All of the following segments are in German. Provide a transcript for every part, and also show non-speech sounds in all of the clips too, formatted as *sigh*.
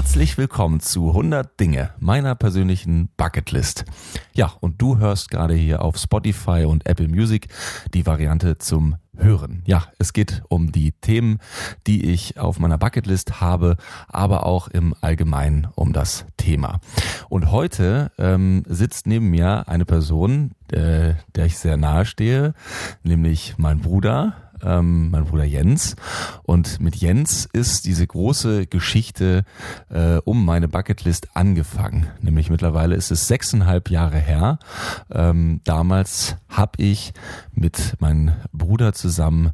Herzlich willkommen zu 100 Dinge meiner persönlichen Bucketlist. Ja, und du hörst gerade hier auf Spotify und Apple Music die Variante zum Hören. Ja, es geht um die Themen, die ich auf meiner Bucketlist habe, aber auch im Allgemeinen um das Thema. Und heute ähm, sitzt neben mir eine Person, äh, der ich sehr nahe stehe, nämlich mein Bruder, ähm, mein Bruder Jens. Und mit Jens ist diese große Geschichte äh, um meine Bucketlist angefangen. Nämlich mittlerweile ist es sechseinhalb Jahre her. Ähm, damals habe ich mit meinem Bruder zusammen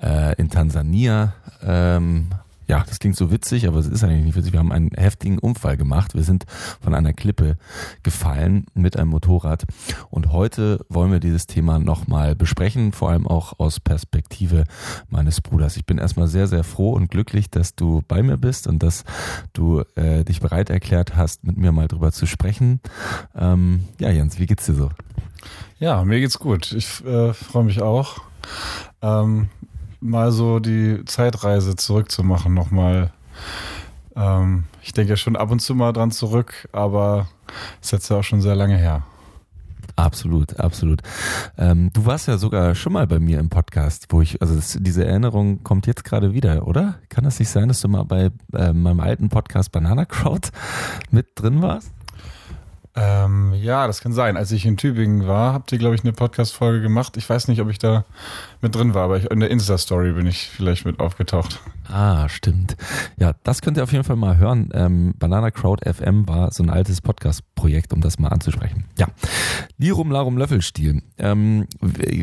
äh, in Tansania ähm, ja, das klingt so witzig, aber es ist eigentlich nicht witzig. Wir haben einen heftigen Unfall gemacht. Wir sind von einer Klippe gefallen mit einem Motorrad. Und heute wollen wir dieses Thema nochmal besprechen, vor allem auch aus Perspektive meines Bruders. Ich bin erstmal sehr, sehr froh und glücklich, dass du bei mir bist und dass du äh, dich bereit erklärt hast, mit mir mal drüber zu sprechen. Ähm, ja, Jens, wie geht's dir so? Ja, mir geht's gut. Ich äh, freue mich auch. Ähm, mal so die Zeitreise zurückzumachen nochmal. Ähm, ich denke ja schon ab und zu mal dran zurück, aber es ist jetzt ja auch schon sehr lange her. Absolut, absolut. Ähm, du warst ja sogar schon mal bei mir im Podcast, wo ich, also das, diese Erinnerung kommt jetzt gerade wieder, oder? Kann das nicht sein, dass du mal bei äh, meinem alten Podcast Banana Crowd *laughs* mit drin warst? Ähm, ja, das kann sein. Als ich in Tübingen war, habt ihr, glaube ich, eine Podcast-Folge gemacht. Ich weiß nicht, ob ich da mit drin war, aber ich, in der Insta-Story bin ich vielleicht mit aufgetaucht. Ah, stimmt. Ja, das könnt ihr auf jeden Fall mal hören. Ähm, Banana Crowd FM war so ein altes Podcast-Projekt, um das mal anzusprechen. Ja, Lirum Larum Löffelstiel. Ähm,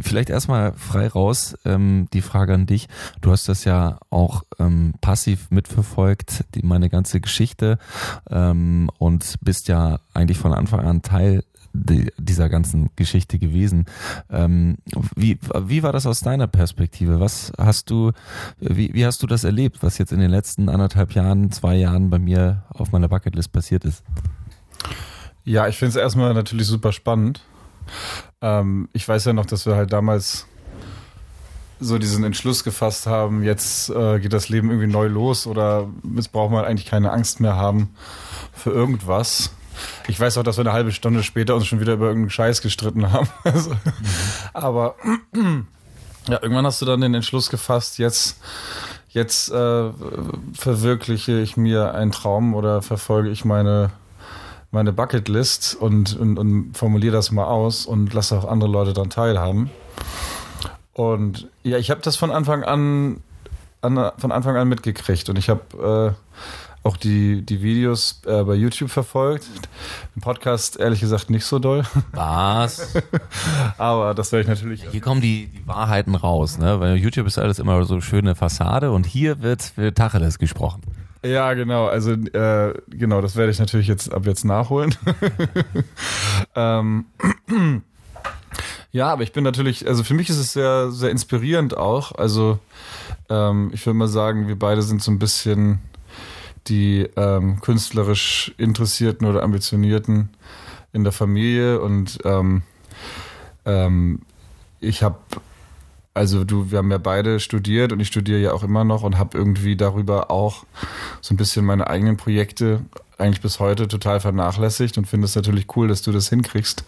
vielleicht erstmal frei raus ähm, die Frage an dich. Du hast das ja auch ähm, passiv mitverfolgt, die, meine ganze Geschichte ähm, und bist ja eigentlich von Anfang an Teil dieser ganzen Geschichte gewesen. Ähm, wie, wie war das aus deiner Perspektive? Was hast du, wie, wie hast du das erlebt, was jetzt in den letzten anderthalb Jahren, zwei Jahren bei mir auf meiner Bucketlist passiert ist? Ja, ich finde es erstmal natürlich super spannend. Ähm, ich weiß ja noch, dass wir halt damals so diesen Entschluss gefasst haben, jetzt äh, geht das Leben irgendwie neu los oder jetzt braucht man eigentlich keine Angst mehr haben für irgendwas. Ich weiß auch, dass wir eine halbe Stunde später uns schon wieder über irgendeinen Scheiß gestritten haben. *laughs* Also, mhm. Aber *clears throat* ja, irgendwann hast du dann den Entschluss gefasst, jetzt, jetzt äh, verwirkliche ich mir einen Traum oder verfolge ich meine, meine Bucketlist und, und, und formuliere das mal aus und lasse auch andere Leute daran teilhaben. Und ja, ich habe das von Anfang an, an, von Anfang an mitgekriegt und ich habe äh, auch die, die Videos äh, bei YouTube verfolgt. Im Podcast ehrlich gesagt nicht so doll. Was? *laughs* Aber das werde ich natürlich. Hier kommen die, die Wahrheiten raus, ne? Weil YouTube ist alles immer so schöne Fassade und hier wird, wird Tacheles gesprochen. Ja, genau. Also äh, genau, das werde ich natürlich jetzt ab jetzt nachholen. *laughs* ähm, *clears throat* ja, aber ich bin natürlich, also für mich ist es sehr, sehr inspirierend auch. Also ähm, ich würde mal sagen, wir beide sind so ein bisschen die ähm, künstlerisch Interessierten oder Ambitionierten in der Familie und ähm, ähm, ich habe also du, wir haben ja beide studiert und ich studiere ja auch immer noch und habe irgendwie darüber auch so ein bisschen meine eigenen Projekte eigentlich bis heute total vernachlässigt und finde es natürlich cool, dass du das hinkriegst.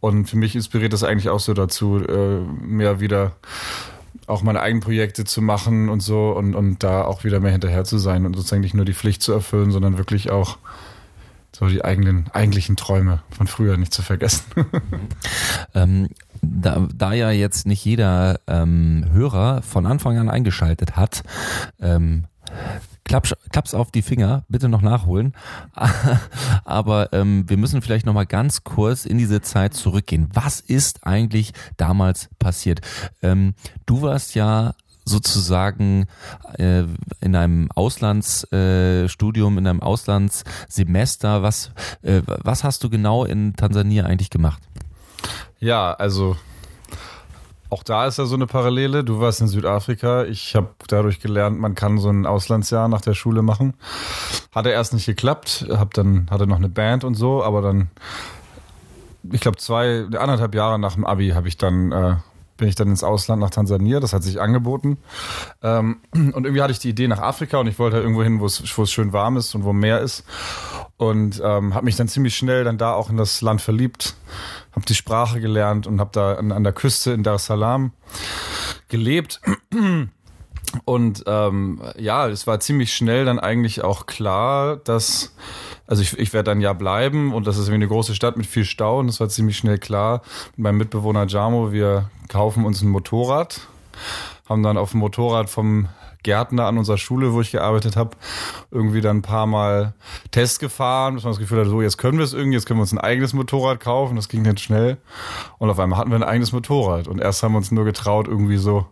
Und für mich inspiriert das eigentlich auch so dazu, äh, mehr wieder auch meine eigenen Projekte zu machen und so und, und da auch wieder mehr hinterher zu sein und sozusagen nicht nur die Pflicht zu erfüllen, sondern wirklich auch so die eigenen, eigentlichen Träume von früher nicht zu vergessen. *laughs* ähm, da, da ja jetzt nicht jeder ähm, Hörer von Anfang an eingeschaltet hat, ähm, Klapp's, klapp's auf die Finger, bitte noch nachholen. *laughs* Aber ähm, wir müssen vielleicht noch mal ganz kurz in diese Zeit zurückgehen. Was ist eigentlich damals passiert? Ähm, du warst ja sozusagen äh, in einem Auslandsstudium, äh, in einem Auslandssemester. Was, äh, was hast du genau in Tansania eigentlich gemacht? Ja, also auch da ist ja so eine Parallele. Du warst in Südafrika. Ich habe dadurch gelernt, man kann so ein Auslandsjahr nach der Schule machen. Hatte erst nicht geklappt. Hab dann hatte noch eine Band und so, aber dann, ich glaube zwei, anderthalb Jahre nach dem Abi habe ich dann äh, bin ich dann ins Ausland nach Tansania, das hat sich angeboten. Ähm, und irgendwie hatte ich die Idee nach Afrika und ich wollte halt irgendwo hin, wo es, schön warm ist und wo Meer ist. Und ähm, habe mich dann ziemlich schnell dann da auch in das Land verliebt, habe die Sprache gelernt und habe da an, an der Küste in Dar es Salaam gelebt. Und ähm, ja, es war ziemlich schnell dann eigentlich auch klar, dass, also ich, ich werde dann ja bleiben und das ist irgendwie eine große Stadt mit viel Stau und es war ziemlich schnell klar mit meinem Mitbewohner Jamo, wir kaufen uns ein Motorrad, haben dann auf dem Motorrad vom Gärtner an unserer Schule, wo ich gearbeitet habe, irgendwie dann ein paar Mal Test gefahren, bis man das Gefühl hatte, so jetzt können wir es irgendwie, jetzt können wir uns ein eigenes Motorrad kaufen. Das ging dann schnell. Und auf einmal hatten wir ein eigenes Motorrad. Und erst haben wir uns nur getraut, irgendwie so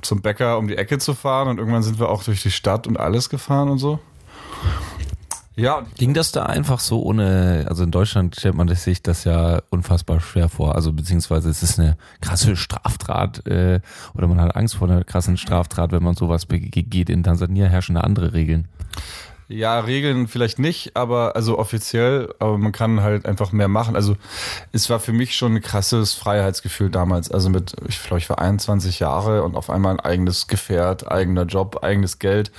zum Bäcker um die Ecke zu fahren und irgendwann sind wir auch durch die Stadt und alles gefahren und so. Ja. Ging das da einfach so ohne, also in Deutschland stellt man sich das ja unfassbar schwer vor, also beziehungsweise es ist eine krasse Straftat äh, oder man hat Angst vor einer krassen Straftat, wenn man sowas begeht. In Tansania herrschen da andere Regeln. Ja, Regeln vielleicht nicht, aber also offiziell, aber man kann halt einfach mehr machen. Also es war für mich schon ein krasses Freiheitsgefühl damals. Also mit, ich glaube, ich war 21 Jahre und auf einmal ein eigenes Gefährt, eigener Job, eigenes Geld.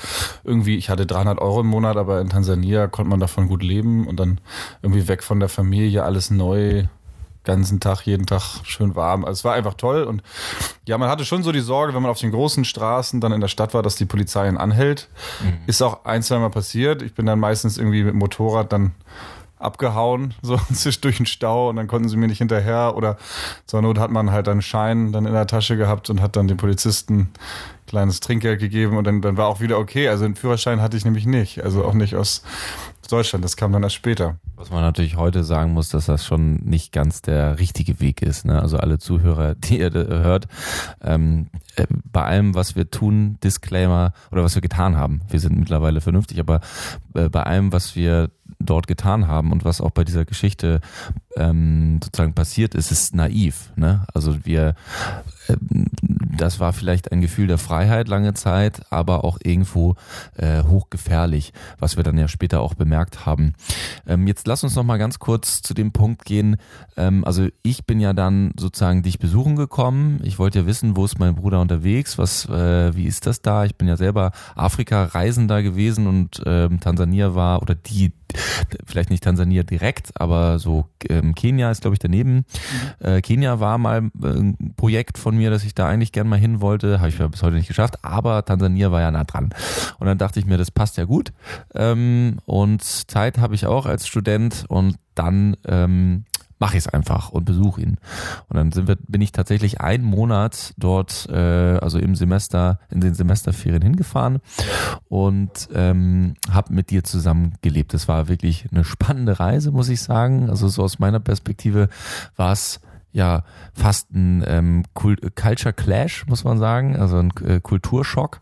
Irgendwie, ich hatte 300 Euro im Monat, aber in Tansania konnte man davon gut leben und dann irgendwie weg von der Familie, alles neu ganzen Tag, jeden Tag schön warm. Also es war einfach toll und ja, man hatte schon so die Sorge, wenn man auf den großen Straßen dann in der Stadt war, dass die Polizei ihn anhält. Mhm. Ist auch ein, zwei Mal passiert. Ich bin dann meistens irgendwie mit dem Motorrad dann abgehauen, *laughs* so durch den Stau und dann konnten sie mir nicht hinterher oder zur Not hat man halt einen Schein dann in der Tasche gehabt und hat dann dem Polizisten kleines Trinkgeld gegeben und dann, dann war auch wieder okay. Also einen Führerschein hatte ich nämlich nicht, also auch nicht aus Deutschland, das kam dann erst später. Was man natürlich heute sagen muss, dass das schon nicht ganz der richtige Weg ist. Ne? Also alle Zuhörer, *laughs* die ihr hört, ähm, äh, bei allem, was wir tun, Disclaimer oder was wir getan haben, wir sind mittlerweile vernünftig, aber äh, bei allem, was wir dort getan haben und was auch bei dieser Geschichte ähm, sozusagen passiert ist, ist naiv. Ne? Also wir, das war vielleicht ein Gefühl der Freiheit lange Zeit, aber auch irgendwo äh, hochgefährlich, was wir dann ja später auch bemerkt haben. Ähm, jetzt lass uns noch mal ganz kurz zu dem Punkt gehen. Ähm, also ich bin ja dann sozusagen dich besuchen gekommen. Ich wollte ja wissen, wo ist mein Bruder unterwegs? Was, äh, wie ist das da? Ich bin ja selber Afrika-Reisender gewesen und ähm, Tansania war oder die vielleicht nicht Tansania direkt, aber so ähm, Kenia ist, glaube ich, daneben. Mhm. Äh, Kenia war mal äh, ein Projekt von mir, dass ich da eigentlich gern mal hin wollte, habe ich bis heute nicht geschafft, aber Tansania war ja nah dran. Und dann dachte ich mir, das passt ja gut. Ähm, und Zeit habe ich auch als Student und dann ähm, mache ich es einfach und besuche ihn. Und dann sind wir, bin ich tatsächlich einen Monat dort, äh, also im Semester, in den Semesterferien hingefahren und ähm, habe mit dir zusammen gelebt. Das war wirklich eine spannende Reise, muss ich sagen. Also so aus meiner Perspektive war es ja fast ein ähm, Culture Clash, muss man sagen, also ein äh, Kulturschock.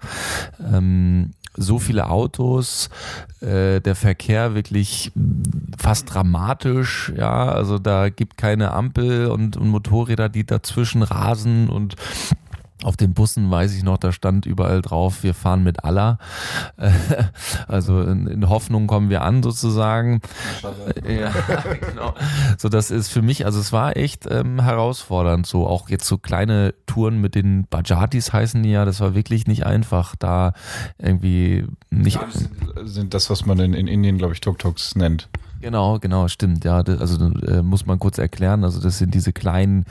Ähm, so viele Autos, äh, der Verkehr wirklich fast dramatisch, ja, also da gibt keine Ampel und, und Motorräder, die dazwischen rasen und auf den Bussen weiß ich noch, da stand überall drauf, wir fahren mit Allah. *laughs* Also in, Hoffnung kommen wir an sozusagen. Ja, *laughs* genau. So, das ist für mich, also es war echt ähm, herausfordernd. So auch jetzt so kleine Touren mit den Bajatis heißen die ja, das war wirklich nicht einfach, da irgendwie nicht. Sind, sind das, was man in, in Indien, glaube ich, Tuk-Tuks nennt. Genau, genau, stimmt. Ja, das, also äh, muss man kurz erklären. Also das sind diese kleinen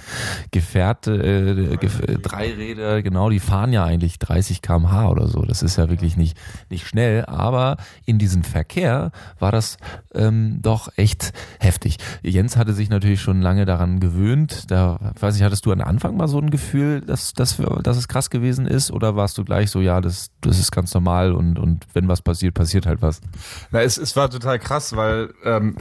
Gefährte, äh, Gef Dreiräder, genau, die fahren ja eigentlich 30 km/h oder so. Das ist ja wirklich nicht nicht schnell, aber in diesem Verkehr war das ähm, doch echt heftig. Jens hatte sich natürlich schon lange daran gewöhnt. Da, weiß ich, hattest du am Anfang mal so ein Gefühl, dass, dass, dass es krass gewesen ist, oder warst du gleich so, ja, das, das ist ganz normal und und wenn was passiert, passiert halt was? Na, es, es war total krass, weil äh, ähm,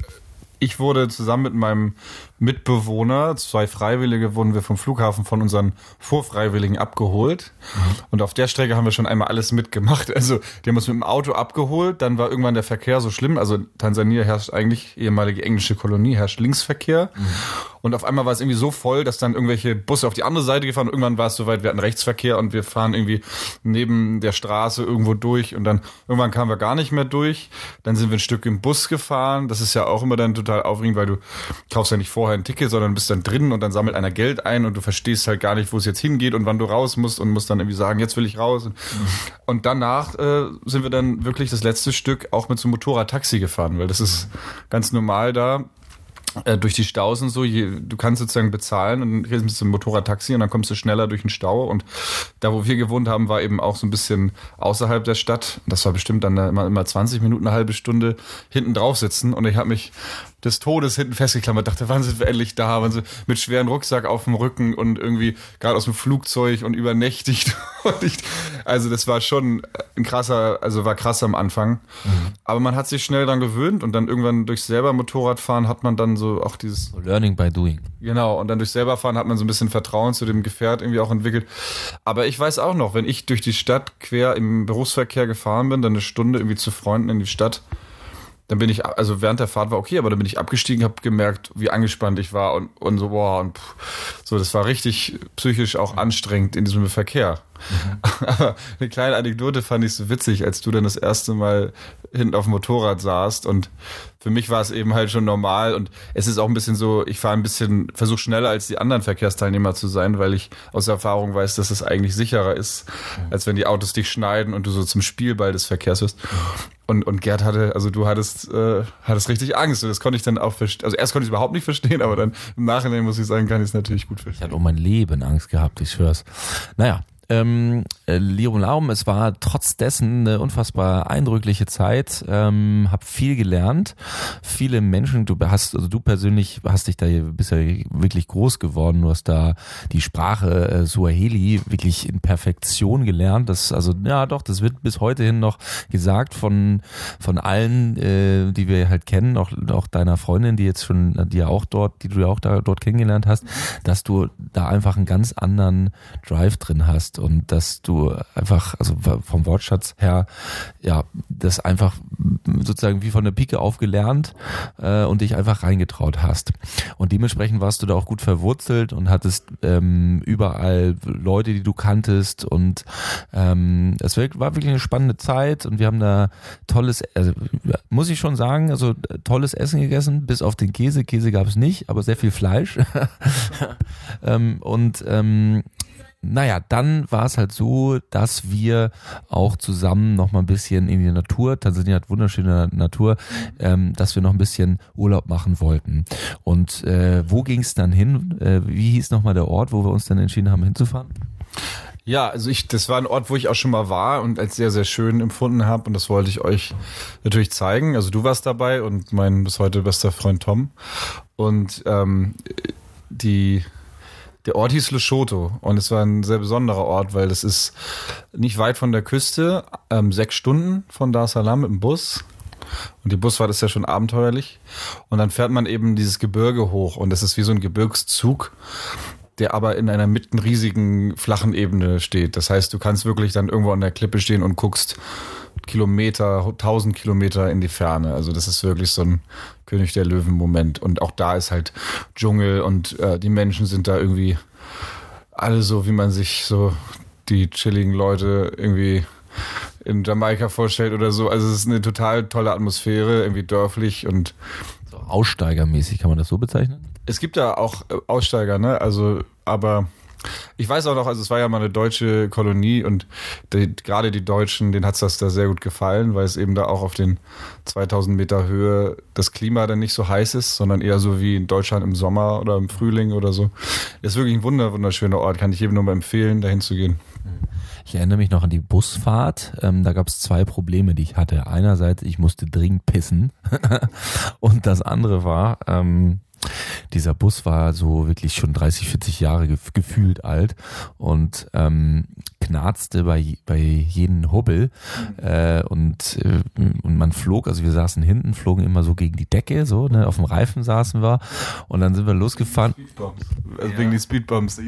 ich wurde zusammen mit meinem Mitbewohner, zwei Freiwillige, wurden wir vom Flughafen von unseren Vorfreiwilligen abgeholt. Mhm. Und auf der Strecke haben wir schon einmal alles mitgemacht. Also, die haben uns mit dem Auto abgeholt. Dann war irgendwann der Verkehr so schlimm. Also, Tansania herrscht eigentlich, ehemalige englische Kolonie, herrscht Linksverkehr. Mhm. Und auf einmal war es irgendwie so voll, dass dann irgendwelche Busse auf die andere Seite gefahren. Und irgendwann war es soweit, wir hatten Rechtsverkehr und wir fahren irgendwie neben der Straße irgendwo durch. Und dann irgendwann kamen wir gar nicht mehr durch. Dann sind wir ein Stück im Bus gefahren. Das ist ja auch immer dann total aufregend, weil du kaufst ja nicht vorher ein Ticket, sondern bist dann drin und dann sammelt einer Geld ein und du verstehst halt gar nicht, wo es jetzt hingeht und wann du raus musst und musst dann irgendwie sagen, jetzt will ich raus. Und, und danach äh, sind wir dann wirklich das letzte Stück auch mit so einem Motorrad-Taxi gefahren, weil das ist ganz normal da äh, durch die Staus und so, je, du kannst sozusagen bezahlen und kriegst mit dem Motorradtaxi und dann kommst du schneller durch den Stau. Und da, wo wir gewohnt haben, war eben auch so ein bisschen außerhalb der Stadt. Das war bestimmt dann immer, immer 20 Minuten, eine halbe Stunde hinten drauf sitzen. Und ich habe mich des Todes hinten festgeklammert, dachte, wann sind wir endlich da? Wann sind, mit schweren Rucksack auf dem Rücken und irgendwie gerade aus dem Flugzeug und übernächtigt. *laughs* und ich, also das war schon ein krasser, also war krass am Anfang. Mhm. Aber man hat sich schnell dann gewöhnt und dann irgendwann durch selber Motorradfahren hat man dann so auch dieses Learning by doing. Genau, und dann durch selber fahren hat man so ein bisschen Vertrauen zu dem Gefährt irgendwie auch entwickelt. Aber ich weiß auch noch, wenn ich durch die Stadt quer im Berufsverkehr gefahren bin, dann eine Stunde irgendwie zu Freunden in die Stadt, dann bin ich, also während der Fahrt war okay, aber dann bin ich abgestiegen, habe gemerkt, wie angespannt ich war und, und so, boah, und pff, so, das war richtig psychisch auch anstrengend in diesem Verkehr. Mhm. Aber *laughs* eine kleine Anekdote fand ich so witzig, als du dann das erste Mal hinten auf dem Motorrad saßt und für mich war es eben halt schon normal und es ist auch ein bisschen so, ich fahre ein bisschen, versuche schneller als die anderen Verkehrsteilnehmer zu sein, weil ich aus Erfahrung weiß, dass es eigentlich sicherer ist, als wenn die Autos dich schneiden und du so zum Spielball des Verkehrs wirst. Und, und Gerd hatte, also du hattest, äh, hattest richtig Angst. Und das konnte ich dann auch verstehen. Also erst konnte ich es überhaupt nicht verstehen, aber dann im Nachhinein muss ich sagen, kann ich es natürlich gut verstehen. Ich hatte um mein Leben Angst gehabt, ich schwör's. Naja, ähm, äh, Lirum Laum, es war trotz dessen eine unfassbar eindrückliche Zeit. Ähm, hab viel gelernt, viele Menschen. Du hast, also du persönlich hast dich da bist ja wirklich groß geworden. Du hast da die Sprache äh, Suaheli wirklich in Perfektion gelernt. Das, also ja, doch, das wird bis heute hin noch gesagt von von allen, äh, die wir halt kennen, auch auch deiner Freundin, die jetzt schon, die ja auch dort, die du ja auch da dort kennengelernt hast, dass du da einfach einen ganz anderen Drive drin hast und dass du einfach, also vom Wortschatz her, ja, das einfach sozusagen wie von der Pike aufgelernt äh, und dich einfach reingetraut hast. Und dementsprechend warst du da auch gut verwurzelt und hattest ähm, überall Leute, die du kanntest und ähm, es war wirklich eine spannende Zeit und wir haben da tolles, also muss ich schon sagen, also tolles Essen gegessen, bis auf den Käse. Käse gab es nicht, aber sehr viel Fleisch. *laughs* ähm, und ähm, naja, dann war es halt so, dass wir auch zusammen noch mal ein bisschen in die Natur, Tansania hat wunderschöne Natur, ähm, dass wir noch ein bisschen Urlaub machen wollten. Und äh, wo ging es dann hin? Äh, wie hieß nochmal der Ort, wo wir uns dann entschieden haben hinzufahren? Ja, also ich, das war ein Ort, wo ich auch schon mal war und als sehr, sehr schön empfunden habe und das wollte ich euch natürlich zeigen. Also du warst dabei und mein bis heute bester Freund Tom. Und ähm, die der Ort hieß Lesotho und es war ein sehr besonderer Ort, weil es ist nicht weit von der Küste, ähm, sechs Stunden von Dar es Salaam mit dem Bus. Und die Busfahrt ist ja schon abenteuerlich. Und dann fährt man eben dieses Gebirge hoch und es ist wie so ein Gebirgszug, der aber in einer mitten riesigen flachen Ebene steht. Das heißt, du kannst wirklich dann irgendwo an der Klippe stehen und guckst Kilometer, tausend Kilometer in die Ferne. Also das ist wirklich so ein König der Löwen Moment. Und auch da ist halt Dschungel und äh, die Menschen sind da irgendwie alle so, wie man sich so die chilligen Leute irgendwie in Jamaika vorstellt oder so. Also es ist eine total tolle Atmosphäre, irgendwie dörflich und so Aussteigermäßig kann man das so bezeichnen? Es gibt da auch äh, Aussteiger, ne? Also, aber ich weiß auch noch, also es war ja mal eine deutsche Kolonie und die, gerade die Deutschen, denen hat das da sehr gut gefallen, weil es eben da auch auf den 2000 Meter Höhe das Klima dann nicht so heiß ist, sondern eher so wie in Deutschland im Sommer oder im Frühling oder so. Ist wirklich ein wunder, wunderschöner Ort, kann ich jedem nur mal empfehlen, dahin zu gehen. Ich erinnere mich noch an die Busfahrt. Ähm, da gab es zwei Probleme, die ich hatte. Einerseits, ich musste dringend pissen. *laughs* und das andere war, ähm, dieser Bus war so wirklich schon 30, 40 Jahre gefühlt alt und ähm, knarzte bei, bei jedem Hubbel äh, und, äh, und man flog, also wir saßen hinten, flogen immer so gegen die Decke, so, ne, auf dem Reifen saßen wir und dann sind wir losgefahren. Also ja. wegen die Speedbumps.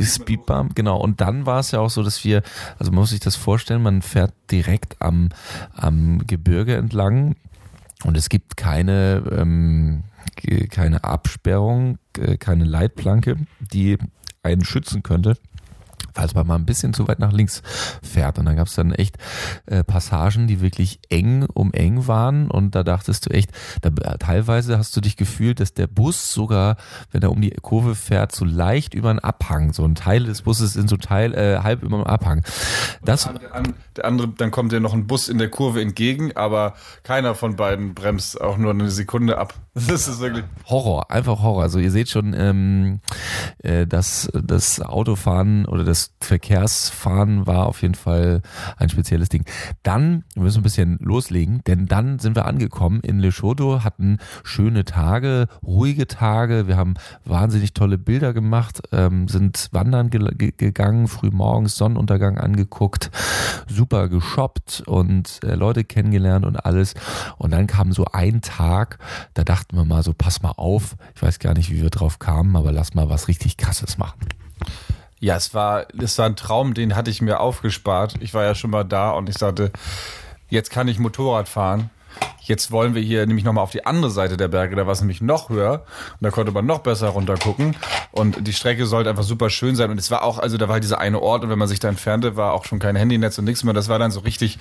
Speedbump, genau. Und dann war es ja auch so, dass wir, also man muss sich das vorstellen, man fährt direkt am, am Gebirge entlang und es gibt keine, ähm, keine Absperrung, keine Leitplanke, die einen schützen könnte falls man mal ein bisschen zu weit nach links fährt. Und dann gab es dann echt äh, Passagen, die wirklich eng um eng waren. Und da dachtest du echt, da, teilweise hast du dich gefühlt, dass der Bus sogar, wenn er um die Kurve fährt, so leicht über einen Abhang. So ein Teil des Busses sind so Teil, äh, halb über dem Abhang. Das, der, der andere, dann kommt dir noch ein Bus in der Kurve entgegen, aber keiner von beiden bremst auch nur eine Sekunde ab. *laughs* Das ist wirklich Horror, einfach Horror. Also ihr seht schon, ähm, äh, dass das Autofahren oder das Verkehrsfahren war auf jeden Fall ein spezielles Ding. Dann wir müssen ein bisschen loslegen, denn dann sind wir angekommen in Lesotho, hatten schöne Tage, ruhige Tage. Wir haben wahnsinnig tolle Bilder gemacht, ähm, sind wandern ge gegangen, früh morgens Sonnenuntergang angeguckt, super geshoppt und äh, Leute kennengelernt und alles. Und dann kam so ein Tag, da dachten wir mal so, pass mal auf. Ich weiß gar nicht, wie wir drauf kamen, aber lass mal was richtig krasses machen. Ja, es war, es war ein Traum, den hatte ich mir aufgespart. Ich war ja schon mal da und ich sagte, jetzt kann ich Motorrad fahren. Jetzt wollen wir hier nämlich nochmal auf die andere Seite der Berge, da war es nämlich noch höher und da konnte man noch besser runtergucken und die Strecke sollte einfach super schön sein und es war auch, also da war halt dieser eine Ort und wenn man sich da entfernte, war auch schon kein Handynetz und nichts mehr, das war dann so richtig,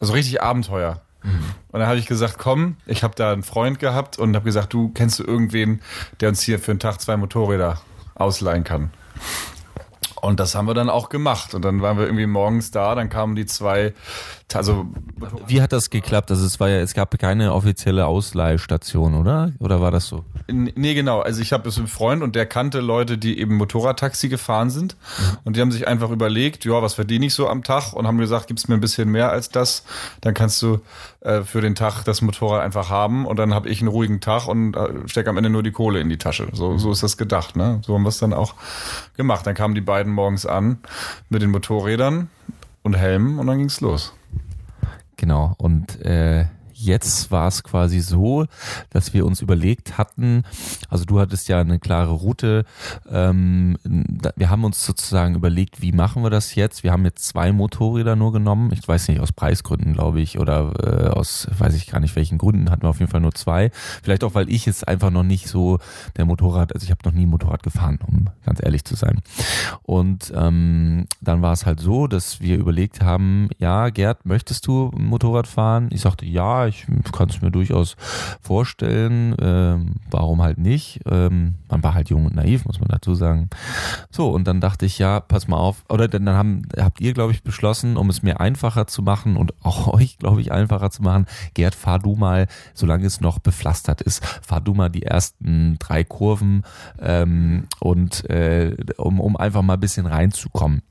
so richtig Abenteuer. Mhm. Und dann habe ich gesagt, komm, ich habe da einen Freund gehabt und habe gesagt, du kennst du irgendwen, der uns hier für einen Tag zwei Motorräder ausleihen kann. Und das haben wir dann auch gemacht. Und dann waren wir irgendwie morgens da, dann kamen die zwei, also. Wie hat das geklappt? Also es war ja, es gab keine offizielle Ausleihstation, oder? Oder war das so? Nee, genau. Also ich habe es einen Freund und der kannte Leute, die eben Motorradtaxi gefahren sind. Mhm. Und die haben sich einfach überlegt, ja, was verdiene ich so am Tag? Und haben gesagt, gib's mir ein bisschen mehr als das. Dann kannst du äh, für den Tag das Motorrad einfach haben. Und dann habe ich einen ruhigen Tag und äh, stecke am Ende nur die Kohle in die Tasche. So, so ist das gedacht. Ne? So haben wir es dann auch gemacht. Dann kamen die beiden morgens an mit den Motorrädern und Helmen und dann ging's los. Genau. Und äh, Jetzt war es quasi so, dass wir uns überlegt hatten, also du hattest ja eine klare Route, ähm, wir haben uns sozusagen überlegt, wie machen wir das jetzt? Wir haben jetzt zwei Motorräder nur genommen, ich weiß nicht, aus Preisgründen glaube ich oder äh, aus, weiß ich gar nicht welchen Gründen, hatten wir auf jeden Fall nur zwei. Vielleicht auch, weil ich es einfach noch nicht so der Motorrad, also ich habe noch nie Motorrad gefahren, um ganz ehrlich zu sein. Und ähm, dann war es halt so, dass wir überlegt haben, ja, Gerd, möchtest du Motorrad fahren? Ich sagte, ja, ich kann es mir durchaus vorstellen. Ähm, warum halt nicht? Ähm, man war halt jung und naiv, muss man dazu sagen. So, und dann dachte ich, ja, pass mal auf. Oder dann haben, habt ihr, glaube ich, beschlossen, um es mir einfacher zu machen und auch *laughs* euch, glaube ich, einfacher zu machen. Gerd, fahr du mal, solange es noch bepflastert ist, fahr du mal die ersten drei Kurven ähm, und äh, um, um einfach mal ein bisschen reinzukommen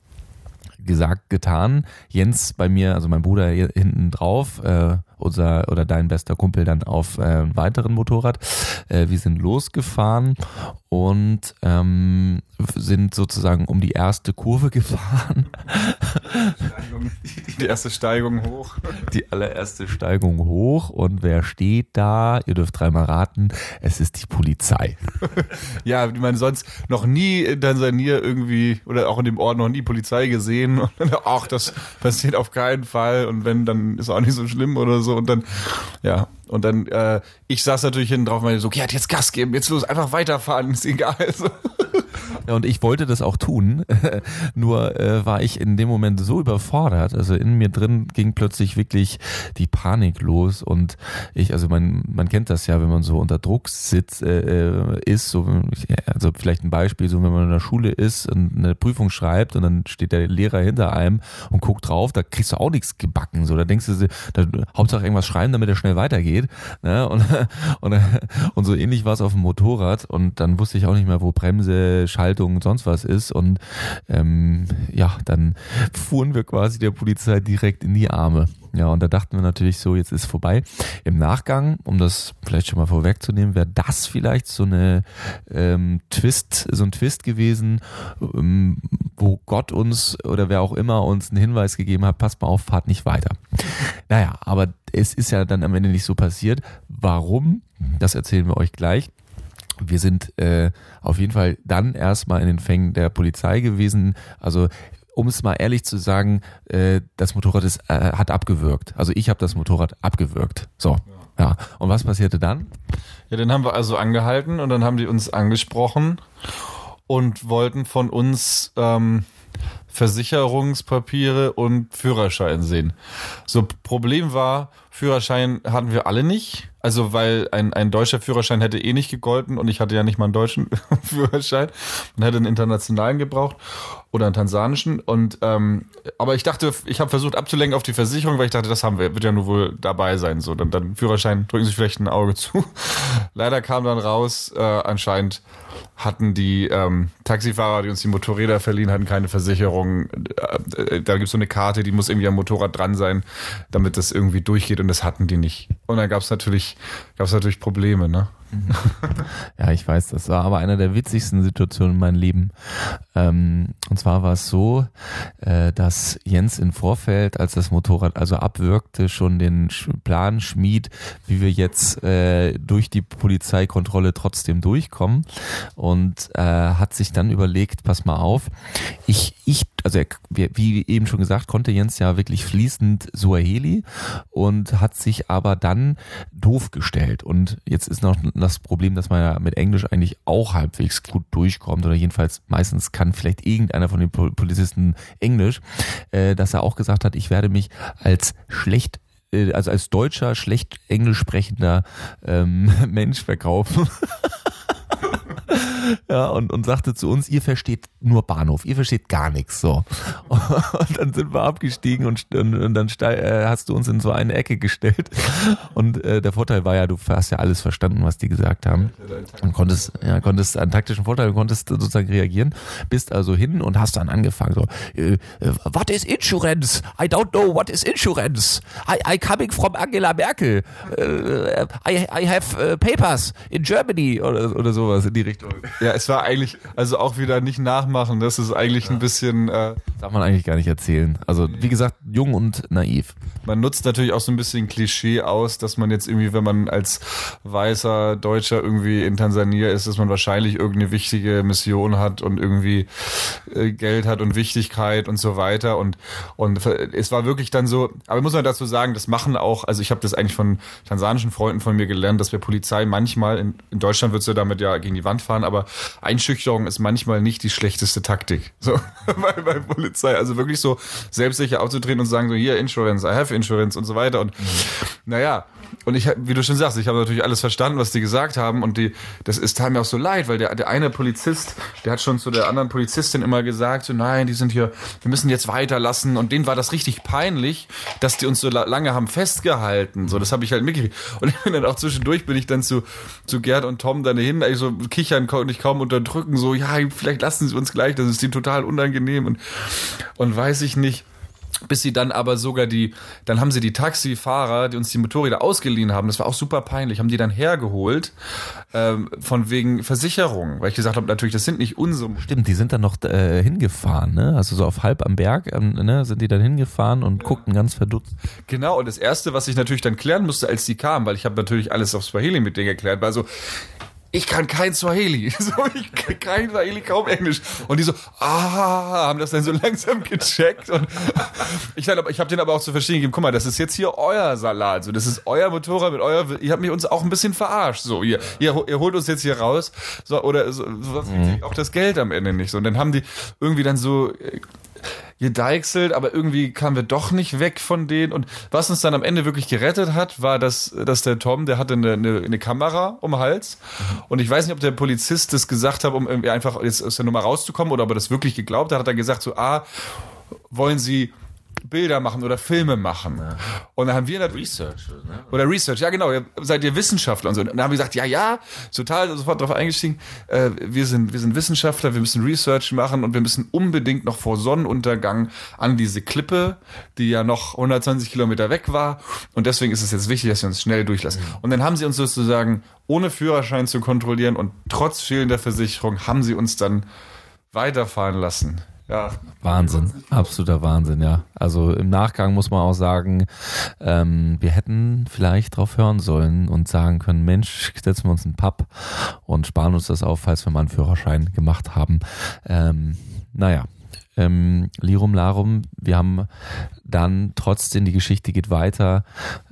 gesagt, getan. Jens bei mir, also mein Bruder hinten drauf, äh, unser oder dein bester Kumpel dann auf äh, einem weiteren Motorrad. Äh, wir sind losgefahren und ähm, sind sozusagen um die erste Kurve *laughs* gefahren. die erste Steigung hoch. Die allererste Steigung hoch und wer steht da? Ihr dürft dreimal raten. Es ist die Polizei. *laughs* ja, ich meine, sonst noch nie in Tansania irgendwie oder auch in dem Ort noch nie Polizei gesehen. Und *laughs* dann, ach, das passiert auf keinen Fall und wenn, dann ist auch nicht so schlimm oder so. Und dann, ja, und dann, äh, ich saß natürlich hinten drauf und meinte so, Gerd, jetzt Gas geben, jetzt los, einfach weiterfahren, ist egal. *laughs* Ja, und ich wollte das auch tun, *laughs* nur äh, war ich in dem Moment so überfordert. Also in mir drin ging plötzlich wirklich die Panik los und ich, also man, man kennt das ja, wenn man so unter Druck sitzt, äh, äh ist, so, also vielleicht ein Beispiel, so wenn man in der Schule ist und eine Prüfung schreibt und dann steht der Lehrer hinter einem und guckt drauf, da kriegst du auch nichts gebacken. So, da denkst du, da, Hauptsache irgendwas schreiben, damit er schnell weitergeht. Ne? Und, *laughs* und, und so ähnlich war es auf dem Motorrad und dann wusste ich auch nicht mehr, wo Bremse, Schaltung, sonst was ist. Und ähm, ja, dann fuhren wir quasi der Polizei direkt in die Arme. Ja, und da dachten wir natürlich so, jetzt ist vorbei. Im Nachgang, um das vielleicht schon mal vorwegzunehmen, wäre das vielleicht so eine ähm, Twist, so ein Twist gewesen, ähm, wo Gott uns oder wer auch immer uns einen Hinweis gegeben hat, passt mal auf, fahrt nicht weiter. Naja, aber es ist ja dann am Ende nicht so passiert. Warum? Das erzählen wir euch gleich. Wir sind äh, auf jeden Fall dann erstmal in den Fängen der Polizei gewesen. Also um es mal ehrlich zu sagen, äh, das Motorrad ist, äh, hat abgewürgt. Also ich habe das Motorrad abgewürgt. So. Ja, und was passierte dann? Ja, den haben wir also angehalten und dann haben die uns angesprochen und wollten von uns ähm, Versicherungspapiere und Führerschein sehen. So, Problem war, Führerschein hatten wir alle nicht. Also, weil ein, ein deutscher Führerschein hätte eh nicht gegolten und ich hatte ja nicht mal einen deutschen *laughs* Führerschein und hätte einen internationalen gebraucht oder einen tansanischen. Und ähm, aber ich dachte, ich habe versucht abzulenken auf die Versicherung, weil ich dachte, das haben wir, wird ja nur wohl dabei sein. So, dann, dann Führerschein, drücken Sie vielleicht ein Auge zu. *laughs* Leider kam dann raus, äh, anscheinend hatten die ähm, Taxifahrer, die uns die Motorräder verliehen, hatten keine Versicherung. Äh, äh, da gibt's so eine Karte, die muss irgendwie am Motorrad dran sein, damit das irgendwie durchgeht und das hatten die nicht. Und dann gab's natürlich, gab's natürlich Probleme, ne? *laughs* Ja, ich weiß, das war aber einer der witzigsten Situationen in meinem Leben. Ähm, und zwar war es so, äh, dass Jens in Vorfeld, als das Motorrad also abwirkte, schon den Plan schmied, wie wir jetzt äh, durch die Polizeikontrolle trotzdem durchkommen und äh, hat sich dann überlegt, pass mal auf, ich, ich, also er, wie eben schon gesagt, konnte Jens ja wirklich fließend Suaheli und hat sich aber dann doof gestellt. Und jetzt ist noch das Problem, dass man ja mit Englisch eigentlich auch halbwegs gut durchkommt oder jedenfalls meistens kann vielleicht irgendeiner von den Polizisten Englisch, äh, dass er auch gesagt hat, ich werde mich als schlecht äh, also als deutscher, schlecht englisch sprechender ähm, *laughs* Mensch verkaufen. *laughs* *laughs* ja, und, und sagte zu uns, ihr versteht nur Bahnhof, ihr versteht gar nichts. So. *laughs* Und dann sind wir abgestiegen und, und, und dann äh, hast du uns in so eine Ecke gestellt. Und äh, der Vorteil war ja, du hast ja alles verstanden, was die gesagt haben. Und konntest, ja, konntest einen taktischen Vorteil, konntest sozusagen reagieren. Bist also hin und hast dann angefangen so, äh, äh, what is insurance? I don't know what is insurance. I, I coming from Angela Merkel. Uh, I, I have papers in Germany oder, oder sowas in die Richtung. Ja, es war eigentlich, also auch wieder nicht nachmachen, das ist eigentlich ja. ein bisschen. Äh, Darf man eigentlich gar nicht erzählen. Also, wie gesagt, jung und naiv. Man nutzt natürlich auch so ein bisschen Klischee aus, dass man jetzt irgendwie, wenn man als weißer Deutscher irgendwie in Tansania ist, dass man wahrscheinlich irgendeine wichtige Mission hat und irgendwie äh, Geld hat und Wichtigkeit und so weiter. Und, und es war wirklich dann so, aber muss man dazu sagen, das machen auch, also ich habe das eigentlich von tansanischen Freunden von mir gelernt, dass wir Polizei manchmal, in, in Deutschland würdest du damit ja gegen die Wand fahren, aber Einschüchterung ist manchmal nicht die schlechteste Taktik. So, *laughs* bei, bei Polizei. Also wirklich so selbstsicher aufzutreten und sagen so, hier, Insurance, I have Insurance und so weiter. Und mhm. naja, und ich, wie du schon sagst, ich habe natürlich alles verstanden, was die gesagt haben. Und die, das ist tat mir auch so leid, weil der, der eine Polizist, der hat schon zu der anderen Polizistin immer gesagt, so nein, die sind hier, wir müssen jetzt weiterlassen. Und denen war das richtig peinlich, dass die uns so lange haben festgehalten. So, das habe ich halt mitgekriegt. Und ich *laughs* bin dann auch zwischendurch, bin ich dann zu, zu Gerd und Tom dann hin, ich so kichern konnte ich kaum unterdrücken, so, ja, vielleicht lassen sie uns gleich, das ist ihnen total unangenehm und, und weiß ich nicht bis sie dann aber sogar die, dann haben sie die Taxifahrer, die uns die Motorräder ausgeliehen haben, das war auch super peinlich, haben die dann hergeholt, ähm, von wegen Versicherung, weil ich gesagt habe, natürlich, das sind nicht unsere. Stimmt, die sind dann noch äh, hingefahren, ne? Also so auf halb am Berg, ähm, ne, sind die dann hingefahren und ja. guckten ganz verdutzt. Genau, und das erste, was ich natürlich dann klären musste, als die kamen, weil ich habe natürlich alles auf Swahili mit denen geklärt, war so, ich kann kein Swahili. *laughs* So, ich kann kein Swahili, kaum Englisch. Und die so, ah, haben das dann so *laughs* langsam gecheckt. Und *laughs* ich, ich habe denen aber auch zu verstehen gegeben, guck mal, das ist jetzt hier euer Salat. So, das ist euer Motorrad mit euer, ihr habt mich uns auch ein bisschen verarscht. So, ihr, ihr, ihr holt uns jetzt hier raus. So, oder so, so mhm. auch das Geld am Ende nicht. So, und dann haben die irgendwie dann so äh, gedeichselt, aber irgendwie kamen wir doch nicht weg von denen. Und was uns dann am Ende wirklich gerettet hat, war, dass, dass der Tom, der hatte eine, eine, eine Kamera um den Hals. Und ich weiß nicht, ob der Polizist das gesagt hat, um irgendwie einfach jetzt aus der Nummer rauszukommen oder ob er das wirklich geglaubt hat. Hat er gesagt so, ah, wollen Sie Bilder machen oder Filme machen. Ja. Und dann haben wir Research ne? oder Research, ja genau, seid ihr Wissenschaftler und so. Und dann haben wir gesagt, ja, ja, total sofort darauf eingestiegen. Äh, wir sind wir sind Wissenschaftler, wir müssen Research machen und wir müssen unbedingt noch vor Sonnenuntergang an diese Klippe, die ja noch 120 Kilometer weg war. Und deswegen ist es jetzt wichtig, dass wir uns schnell durchlassen. Mhm. Und dann haben sie uns sozusagen ohne Führerschein zu kontrollieren und trotz fehlender Versicherung haben sie uns dann weiterfahren lassen. Ja. Wahnsinn, absoluter Wahnsinn, ja. Also im Nachgang muss man auch sagen, ähm, wir hätten vielleicht drauf hören sollen und sagen können, Mensch, setzen wir uns einen Pub und sparen uns das auf, falls wir mal einen Führerschein gemacht haben. Ähm, naja, ähm, Lirum Larum, wir haben dann trotzdem, die Geschichte geht weiter,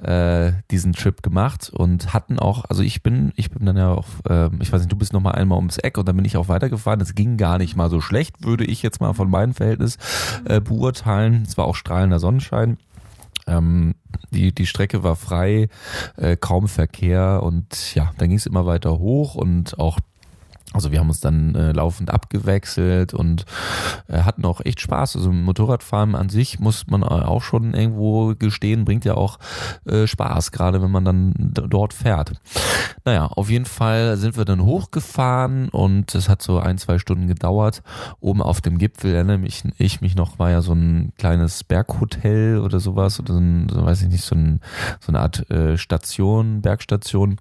äh, diesen Trip gemacht und hatten auch, also ich bin, ich bin dann ja auch, äh, ich weiß nicht, du bist noch mal einmal ums Eck und dann bin ich auch weitergefahren. Es ging gar nicht mal so schlecht, würde ich jetzt mal von meinem Verhältnis äh, beurteilen. Es war auch strahlender Sonnenschein. Ähm, die, die Strecke war frei, äh, kaum Verkehr und ja, dann ging es immer weiter hoch und auch also wir haben uns dann äh, laufend abgewechselt und äh, hatten auch echt Spaß. Also Motorradfahren an sich muss man auch schon irgendwo gestehen, bringt ja auch äh, Spaß, gerade wenn man dann dort fährt. Naja, auf jeden Fall sind wir dann hochgefahren und es hat so ein, zwei Stunden gedauert. Oben auf dem Gipfel erinnere mich, ich mich noch, war ja so ein kleines Berghotel oder sowas oder so, ein, so weiß ich nicht, so, ein, so eine Art äh, Station, Bergstation,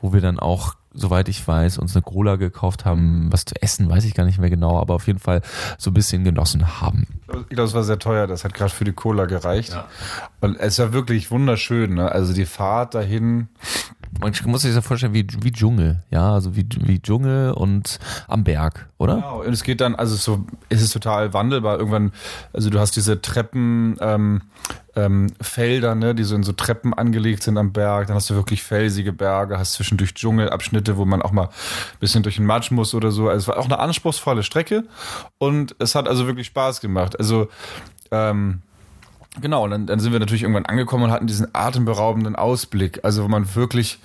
wo wir dann auch soweit ich weiß, uns eine Cola gekauft haben, was zu essen, weiß ich gar nicht mehr genau, aber auf jeden Fall so ein bisschen genossen haben. Ich glaube, es war sehr teuer, das hat gerade für die Cola gereicht. Ja. Und es war wirklich wunderschön, ne? Also die Fahrt dahin. Man muss sich das vorstellen wie, wie Dschungel, ja, also wie, wie Dschungel und am Berg, oder? Genau, und es geht dann, also so, es ist total wandelbar. Irgendwann, also du hast diese Treppen, ähm, ähm, Felder, ne, die so in so Treppen angelegt sind am Berg. Dann hast du wirklich felsige Berge, hast zwischendurch Dschungelabschnitte, wo man auch mal ein bisschen durch den Matsch muss oder so. Also es war auch eine anspruchsvolle Strecke und es hat also wirklich Spaß gemacht. Also ähm, Genau, und dann, dann sind wir natürlich irgendwann angekommen und hatten diesen atemberaubenden Ausblick, also wo man wirklich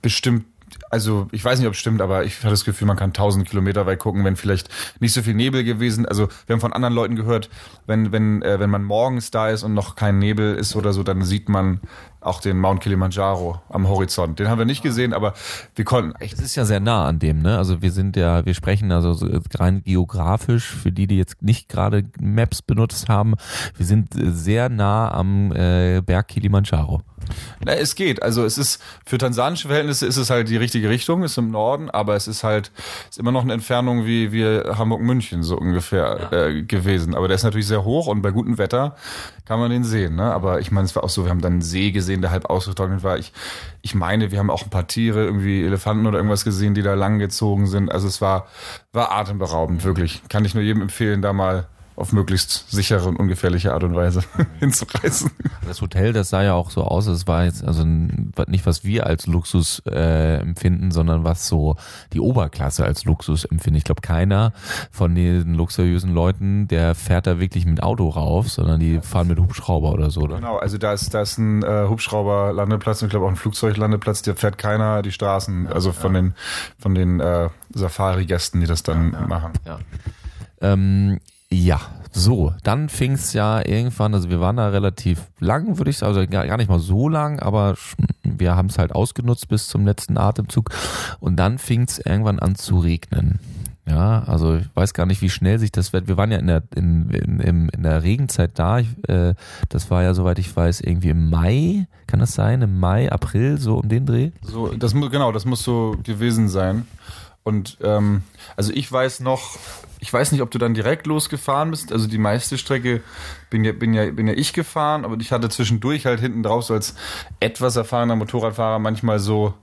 bestimmt also ich weiß nicht, ob es stimmt, aber ich hatte das Gefühl, man kann tausend Kilometer weit gucken, wenn vielleicht nicht so viel Nebel gewesen. Also wir haben von anderen Leuten gehört, wenn wenn äh, wenn man morgens da ist und noch kein Nebel ist oder so, dann sieht man auch den Mount Kilimanjaro am Horizont. Den haben wir nicht gesehen, aber wir konnten echt. Es ist ja sehr nah an dem, ne? Also wir sind ja, wir sprechen also so rein geografisch für die, die jetzt nicht gerade Maps benutzt haben. Wir sind sehr nah am äh, Berg Kilimanjaro. Na, es geht. Also es ist für tansanische Verhältnisse ist es halt die richtige Richtung, ist im Norden, aber es ist halt ist immer noch eine Entfernung wie wie Hamburg München so ungefähr ja. äh, gewesen. Aber der ist natürlich sehr hoch und bei gutem Wetter kann man den sehen. Ne? Aber ich meine, es war auch so, wir haben dann einen See gesehen, der halb ausgetrocknet war. Ich ich meine, wir haben auch ein paar Tiere, irgendwie Elefanten oder irgendwas gesehen, die da lang gezogen sind. Also es war war atemberaubend, wirklich. Kann ich nur jedem empfehlen, da mal auf möglichst sichere und ungefährliche Art und Weise *laughs* hinzureißen. Das Hotel, das sah ja auch so aus, es war jetzt also nicht, was wir als Luxus äh, empfinden, sondern was so die Oberklasse als Luxus empfindet. Ich glaube, keiner von den luxuriösen Leuten, der fährt da wirklich mit Auto rauf, sondern die fahren mit Hubschrauber oder so, oder? Genau, also da ist, da ist ein äh, Hubschrauberlandeplatz und ich glaube auch ein Flugzeuglandeplatz, der fährt keiner die Straßen, also von ja. den, von den äh, Safari-Gästen, die das dann ja, machen. Ja. Ähm, ja, so, dann fing es ja irgendwann, also wir waren da relativ lang, würde ich sagen, also gar nicht mal so lang, aber wir haben es halt ausgenutzt bis zum letzten Atemzug und dann fing es irgendwann an zu regnen. Ja, also ich weiß gar nicht, wie schnell sich das wird. Wir waren ja in der in, in, in der Regenzeit da. Ich, äh, das war ja, soweit ich weiß, irgendwie im Mai. Kann das sein? Im Mai, April, so um den Dreh? So, das genau, das muss so gewesen sein. Und ähm, also ich weiß noch, ich weiß nicht, ob du dann direkt losgefahren bist. Also die meiste Strecke bin ja, bin ja, bin ja ich gefahren, aber ich hatte zwischendurch halt hinten drauf so als etwas erfahrener Motorradfahrer manchmal so,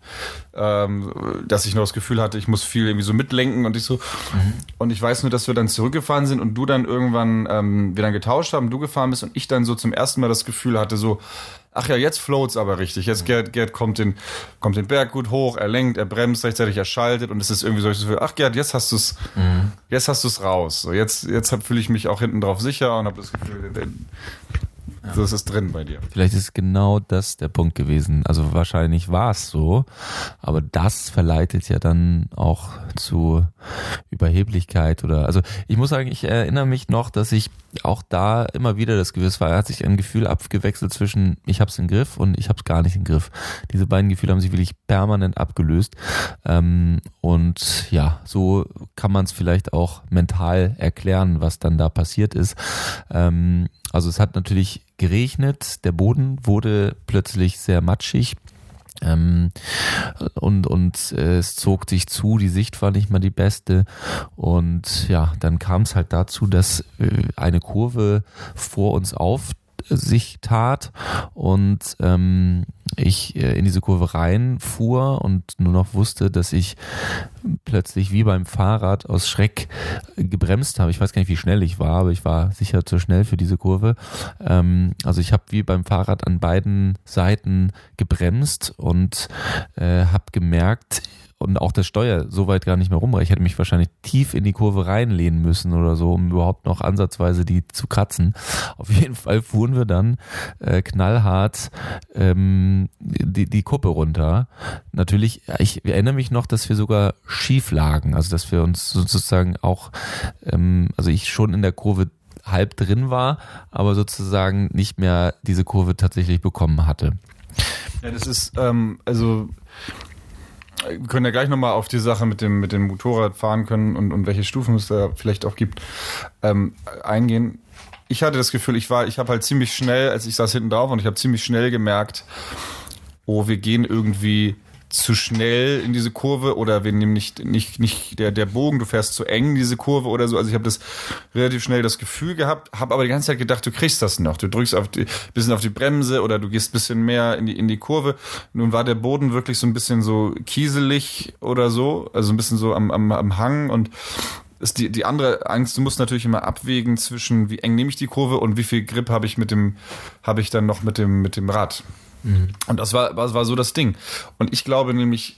ähm, dass ich noch das Gefühl hatte, ich muss viel irgendwie so mitlenken und ich so. Mhm. Und ich weiß nur, dass wir dann zurückgefahren sind und du dann irgendwann, ähm, wir dann getauscht haben, du gefahren bist und ich dann so zum ersten Mal das Gefühl hatte, so, ach ja, jetzt floats aber richtig. Jetzt Gerd, Gerd kommt den, kommt den Berg gut hoch, er lenkt, er bremst rechtzeitig, er schaltet und es ist irgendwie so, ach Gerd, jetzt hast du es, mhm. jetzt hast du es raus. So, jetzt, jetzt fühle ich mich auch hinten drauf sicher und habe das Gefühl, ja. So ist es drin bei dir. Vielleicht ist genau das der Punkt gewesen. Also wahrscheinlich war es so, aber das verleitet ja dann auch zu Überheblichkeit oder also ich muss sagen, ich erinnere mich noch, dass ich auch da immer wieder das Gefühl war, hat sich ein Gefühl abgewechselt zwischen ich hab's im Griff und ich hab's gar nicht im Griff. Diese beiden Gefühle haben sich wirklich permanent abgelöst. Ähm, und ja, so kann man es vielleicht auch mental erklären, was dann da passiert ist. Ähm, also es hat natürlich geregnet, der Boden wurde plötzlich sehr matschig. Ähm, und und äh, es zog sich zu, die Sicht war nicht mal die beste. Und ja, dann kam es halt dazu, dass äh, eine Kurve vor uns auf sich tat und ähm, ich äh, in diese Kurve reinfuhr und nur noch wusste, dass ich plötzlich wie beim Fahrrad aus Schreck gebremst habe. Ich weiß gar nicht, wie schnell ich war, aber ich war sicher zu schnell für diese Kurve. Ähm, also ich habe wie beim Fahrrad an beiden Seiten gebremst und äh, habe gemerkt, und auch das Steuer so weit gar nicht mehr rumreicht. Ich hätte mich wahrscheinlich tief in die Kurve reinlehnen müssen oder so, um überhaupt noch ansatzweise die zu kratzen. Auf jeden Fall fuhren wir dann äh, knallhart ähm, die, die Kuppe runter. Natürlich, ich erinnere mich noch, dass wir sogar schief lagen, also dass wir uns sozusagen auch, ähm, also ich schon in der Kurve halb drin war, aber sozusagen nicht mehr diese Kurve tatsächlich bekommen hatte. Ja, das ist, ähm, also wir können ja gleich nochmal auf die Sache mit dem, mit dem Motorrad fahren können und, und welche Stufen es da vielleicht auch gibt, ähm, eingehen. Ich hatte das Gefühl, ich war, ich habe halt ziemlich schnell, als ich saß hinten drauf und ich habe ziemlich schnell gemerkt, oh, wir gehen irgendwie zu schnell in diese Kurve oder wir nehmen nicht, nicht, nicht der, der Bogen, du fährst zu eng in diese Kurve oder so. Also ich habe das relativ schnell das Gefühl gehabt, habe aber die ganze Zeit gedacht, du kriegst das noch. Du drückst auf die, bisschen auf die Bremse oder du gehst bisschen mehr in die, in die Kurve. Nun war der Boden wirklich so ein bisschen so kieselig oder so, also ein bisschen so am, am, am Hang und ist die, die andere Angst, du musst natürlich immer abwägen zwischen, wie eng nehme ich die Kurve und wie viel Grip habe ich mit dem, habe ich dann noch mit dem, mit dem Rad. Mhm. Und das war, das war so das Ding. Und ich glaube nämlich,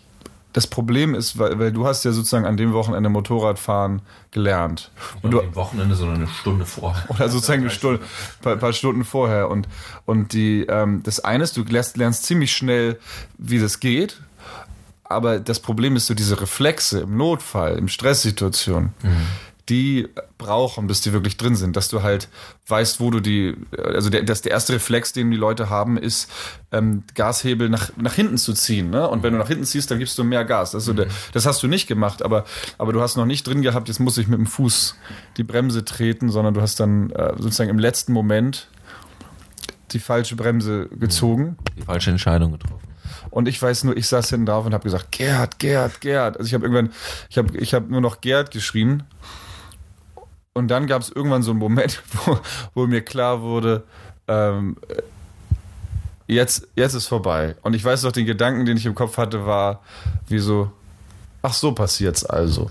das Problem ist, weil, weil du hast ja sozusagen an dem Wochenende Motorradfahren gelernt. Und du, am Wochenende, sondern eine Stunde vorher. Oder sozusagen eine Stunde, paar, paar Stunden vorher. Und, und die, ähm, das eine ist, du lernst, lernst ziemlich schnell, wie das geht. Aber das Problem ist so diese Reflexe im Notfall, im Stresssituation. Mhm die brauchen, bis die wirklich drin sind, dass du halt weißt, wo du die, also der, das, der erste Reflex, den die Leute haben, ist, ähm, Gashebel nach, nach hinten zu ziehen. Ne? Und wenn du nach hinten ziehst, dann gibst du mehr Gas. Das, so der, das hast du nicht gemacht, aber, aber du hast noch nicht drin gehabt, jetzt muss ich mit dem Fuß die Bremse treten, sondern du hast dann äh, sozusagen im letzten Moment die falsche Bremse gezogen. Die falsche Entscheidung getroffen. Und ich weiß nur, ich saß hinten drauf und habe gesagt, Gerd, Gerd, Gerd. Also ich habe irgendwann, ich habe ich hab nur noch Gerd geschrien und dann gab es irgendwann so einen Moment, *laughs* wo, wo mir klar wurde, ähm, jetzt, jetzt ist vorbei. Und ich weiß noch, den Gedanken, den ich im Kopf hatte, war wie so, ach so passiert's also.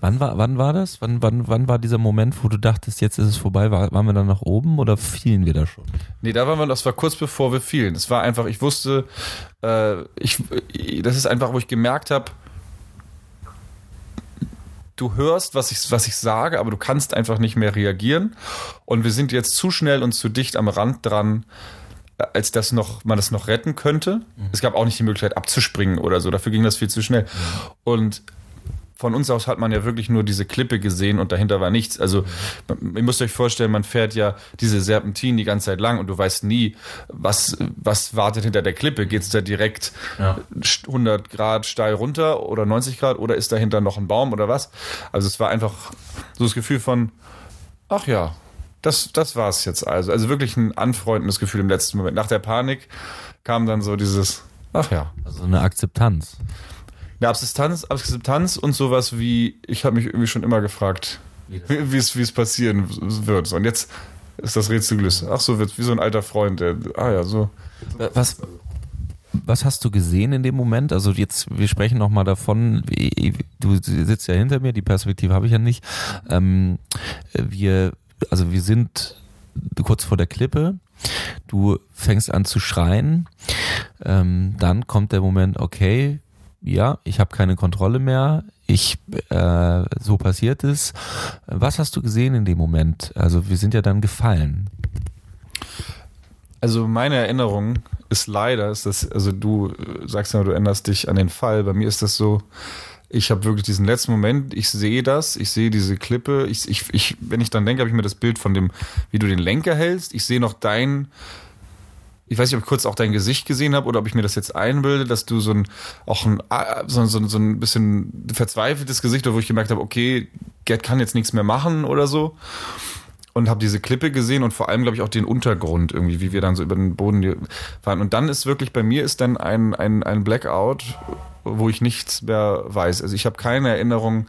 Wann war, wann war das? Wann, wann, wann war dieser Moment, wo du dachtest, jetzt ist es vorbei? War, waren wir dann nach oben oder fielen wir da schon? Nee, da waren wir, das war kurz bevor wir fielen. Es war einfach, ich wusste, äh, ich, das ist einfach, wo ich gemerkt habe, du hörst, was ich, was ich sage, aber du kannst einfach nicht mehr reagieren. Und wir sind jetzt zu schnell und zu dicht am Rand dran, äh, als dass noch, man das noch retten könnte. Mhm. Es gab auch nicht die Möglichkeit abzuspringen oder so. Dafür ging das viel zu schnell. Mhm. Und von uns aus hat man ja wirklich nur diese Klippe gesehen und dahinter war nichts. Also ihr müsst euch vorstellen, man fährt ja diese Serpentinen die ganze Zeit lang und du weißt nie, was, was wartet hinter der Klippe. Geht es da direkt ja. 100 Grad steil runter oder 90 Grad oder ist dahinter noch ein Baum oder was? Also es war einfach so das Gefühl von, ach ja, das, das war es jetzt also. Also wirklich ein anfreundendes Gefühl im letzten Moment. Nach der Panik kam dann so dieses, ach ja. Also eine Akzeptanz eine Akzeptanz, Akzeptanz und sowas wie, ich habe mich irgendwie schon immer gefragt, *laughs* wie es, wie es passieren wird. Und jetzt ist das Rätsel gelöst. Ach so, wie so ein alter Freund, der, ah ja, so. Was, was hast du gesehen in dem Moment? Also jetzt, wir sprechen nochmal davon, du sitzt ja hinter mir, die Perspektive habe ich ja nicht. Ähm, wir, also wir sind kurz vor der Klippe. Du fängst an zu schreien. Ähm, dann kommt der Moment, okay, ja, ich habe keine Kontrolle mehr, ich äh, so passiert es. Was hast du gesehen in dem Moment? Also wir sind ja dann gefallen. Also meine Erinnerung ist leider, ist das, also du sagst ja, du änderst dich an den Fall. Bei mir ist das so, ich habe wirklich diesen letzten Moment, ich sehe das, ich sehe diese Klippe, ich, ich, ich, wenn ich dann denke, habe ich mir das Bild von dem, wie du den Lenker hältst, ich sehe noch dein ich weiß nicht, ob ich kurz auch dein Gesicht gesehen habe oder ob ich mir das jetzt einbilde, dass du so ein auch ein so, so, so ein bisschen verzweifeltes Gesicht, wo ich gemerkt habe, okay, Gerd kann jetzt nichts mehr machen oder so. Und habe diese Klippe gesehen und vor allem, glaube ich, auch den Untergrund irgendwie, wie wir dann so über den Boden fahren. Und dann ist wirklich, bei mir ist dann ein, ein, ein Blackout, wo ich nichts mehr weiß. Also ich habe keine Erinnerung,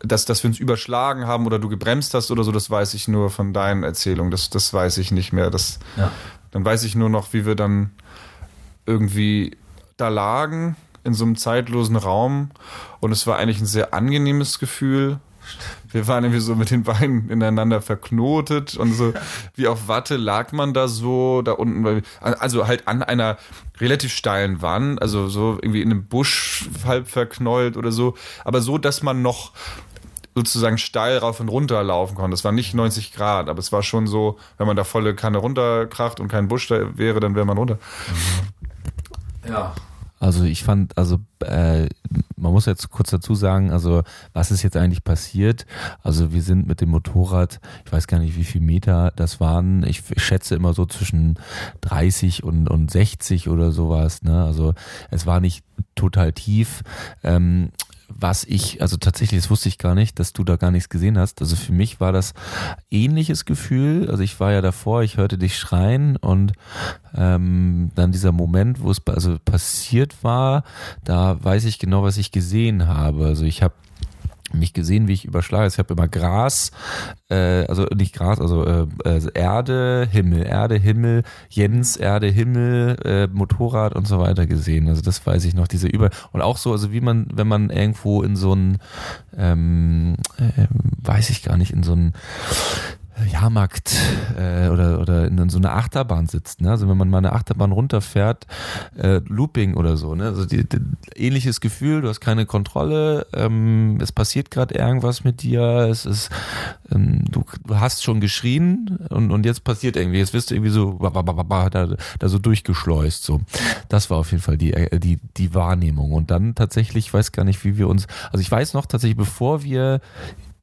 dass, dass wir uns überschlagen haben oder du gebremst hast oder so, das weiß ich nur von deinen Erzählungen. Das, das weiß ich nicht mehr. Das, ja. Dann weiß ich nur noch, wie wir dann irgendwie da lagen. in so einem zeitlosen Raum und es war eigentlich ein sehr angenehmes Gefühl. Wir waren irgendwie so mit den Beinen ineinander verknotet und so wie auf Watte lag man da so da unten, also halt an einer relativ steilen Wand, also so irgendwie in einem Busch halb verknollt oder so, aber so, dass man noch sozusagen steil rauf und runter laufen konnte. Das war nicht 90 Grad, aber es war schon so, wenn man da volle Kanne runterkracht und kein Busch da wäre, dann wäre man runter. Mhm. Ja. Also ich fand, also äh, man muss jetzt kurz dazu sagen, also was ist jetzt eigentlich passiert? Also wir sind mit dem Motorrad, ich weiß gar nicht, wie viel Meter das waren. Ich schätze immer so zwischen 30 und, und 60 oder sowas. Ne? Also es war nicht total tief. Ähm, was ich, also tatsächlich, das wusste ich gar nicht, dass du da gar nichts gesehen hast. Also für mich war das ähnliches Gefühl. Also ich war ja davor, ich hörte dich schreien und ähm, dann dieser Moment, wo es also passiert war, da weiß ich genau, was ich gesehen habe. Also ich habe mich gesehen, wie ich überschlage. Ich habe immer Gras, äh, also nicht Gras, also äh, äh, Erde, Himmel, Erde, Himmel, Jens, Erde, Himmel, äh, Motorrad und so weiter gesehen. Also das weiß ich noch, diese Über und auch so, also wie man, wenn man irgendwo in so ein, ähm, äh, weiß ich gar nicht, in so ein Jahrmarkt äh, oder oder in so einer Achterbahn sitzt, ne? Also wenn man mal eine Achterbahn runterfährt, äh, Looping oder so, ne? Also die, die, ähnliches Gefühl, du hast keine Kontrolle, ähm, es passiert gerade irgendwas mit dir, es ist ähm, du, du hast schon geschrien und und jetzt passiert irgendwie, jetzt wirst du irgendwie so da, da so durchgeschleust so. Das war auf jeden Fall die äh, die die Wahrnehmung und dann tatsächlich, ich weiß gar nicht, wie wir uns, also ich weiß noch tatsächlich, bevor wir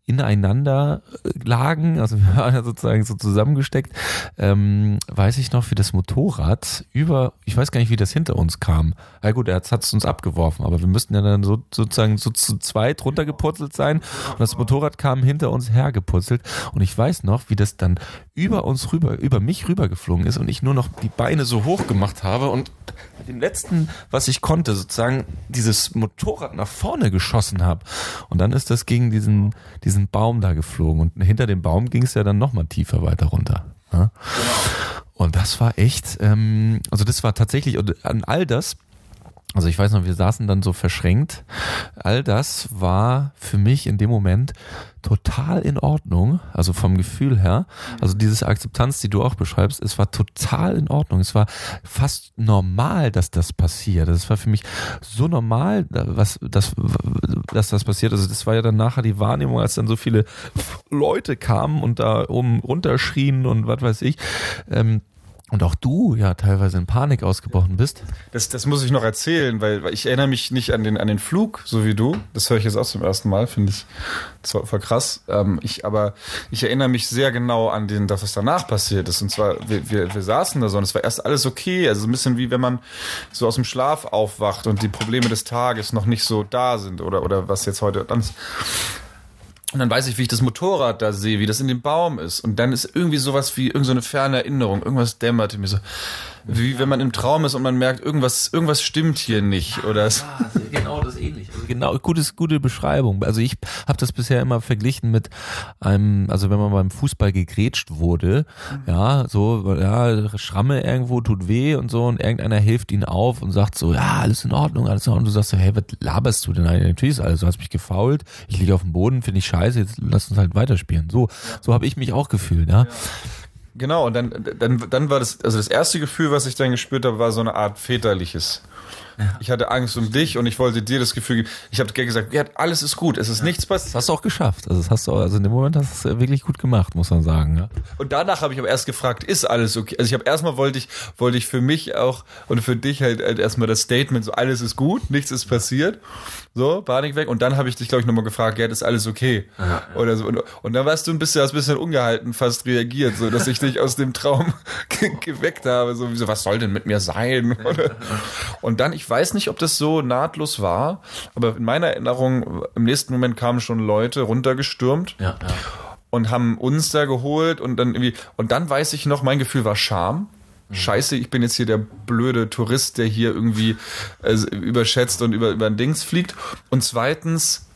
ineinander äh, lagen, also *laughs* wir waren ja sozusagen so zusammengesteckt, ähm, weiß ich noch, wie das Motorrad über, ich weiß gar nicht, wie das hinter uns kam. Ja gut, er hat es uns abgeworfen, aber wir müssten ja dann so, sozusagen so zu zweit runtergepurzelt sein. Und das Motorrad kam hinter uns hergepurzelt. Und ich weiß noch, wie das dann über uns rüber, über mich rübergeflogen ist und ich nur noch die Beine so hoch gemacht habe und mit dem letzten, was ich konnte, sozusagen dieses Motorrad nach vorne geschossen habe. Und dann ist das gegen diesen, diesen diesen Baum da geflogen und hinter dem Baum ging es ja dann nochmal tiefer weiter runter. Ja? Und das war echt, ähm, also das war tatsächlich, und an all das also ich weiß noch, wir saßen dann so verschränkt. All das war für mich in dem Moment total in Ordnung, also vom Gefühl her. Also diese Akzeptanz, die du auch beschreibst, es war total in Ordnung. Es war fast normal, dass das passiert. Das war für mich so normal, was, dass, dass das passiert. Also das war ja dann nachher die Wahrnehmung, als dann so viele Leute kamen und da oben runterschrien und was weiß ich. Ähm, und auch du ja teilweise in Panik ausgebrochen bist. Das, das muss ich noch erzählen, weil, weil ich erinnere mich nicht an den, an den Flug, so wie du. Das höre ich jetzt auch zum ersten Mal, finde ich. Das voll krass. Ähm, ich, aber ich erinnere mich sehr genau an den, dass was danach passiert ist. Und zwar, wir, wir, wir saßen da so und es war erst alles okay. Also ein bisschen wie wenn man so aus dem Schlaf aufwacht und die Probleme des Tages noch nicht so da sind oder, oder was jetzt heute dann ist. Und dann weiß ich, wie ich das Motorrad da sehe, wie das in dem Baum ist. Und dann ist irgendwie sowas wie irgendeine so ferne Erinnerung. Irgendwas dämmerte mir so wie wenn man im Traum ist und man merkt, irgendwas, irgendwas stimmt hier nicht. Oder ja, genau das ähnlich. Also genau, gutes, gute Beschreibung. Also ich habe das bisher immer verglichen mit einem, also wenn man beim Fußball gegrätscht wurde, mhm. ja, so, ja, Schramme irgendwo tut weh und so und irgendeiner hilft ihnen auf und sagt so, ja, alles in Ordnung, alles in Ordnung. Und du sagst so, hey, was laberst du denn eigentlich? Natürlich ist alles, du hast mich gefault, ich liege auf dem Boden, finde ich scheiße, jetzt lass uns halt weiterspielen. So, so habe ich mich auch gefühlt, ja. ja. Genau, und dann, dann, dann war das, also das erste Gefühl, was ich dann gespürt habe, war so eine Art väterliches. Ja. Ich hatte Angst um dich und ich wollte dir das Gefühl geben. Ich habe gesagt, ja, alles ist gut, es ist ja. nichts passiert. Das hast du auch geschafft. Also das hast du, also in dem Moment hast du es wirklich gut gemacht, muss man sagen. Ja. Und danach habe ich aber erst gefragt, ist alles okay? Also ich habe erstmal wollte ich, wollte ich für mich auch und für dich halt, halt erstmal das Statement, so alles ist gut, nichts ist passiert. So, Panik weg. Und dann habe ich dich, glaube ich, nochmal gefragt, ja, ist alles okay? Ja, Oder so. Und, und dann warst du ein bisschen, hast ein bisschen ungehalten fast reagiert, so dass ich dich aus dem Traum *laughs* geweckt habe. So, wie so, was soll denn mit mir sein? *laughs* Und dann, ich weiß nicht, ob das so nahtlos war, aber in meiner Erinnerung, im nächsten Moment kamen schon Leute runtergestürmt. Ja, ja. Und haben uns da geholt und dann irgendwie, und dann weiß ich noch, mein Gefühl war Scham. Mhm. Scheiße, ich bin jetzt hier der blöde Tourist, der hier irgendwie äh, überschätzt und über, über ein Dings fliegt. Und zweitens,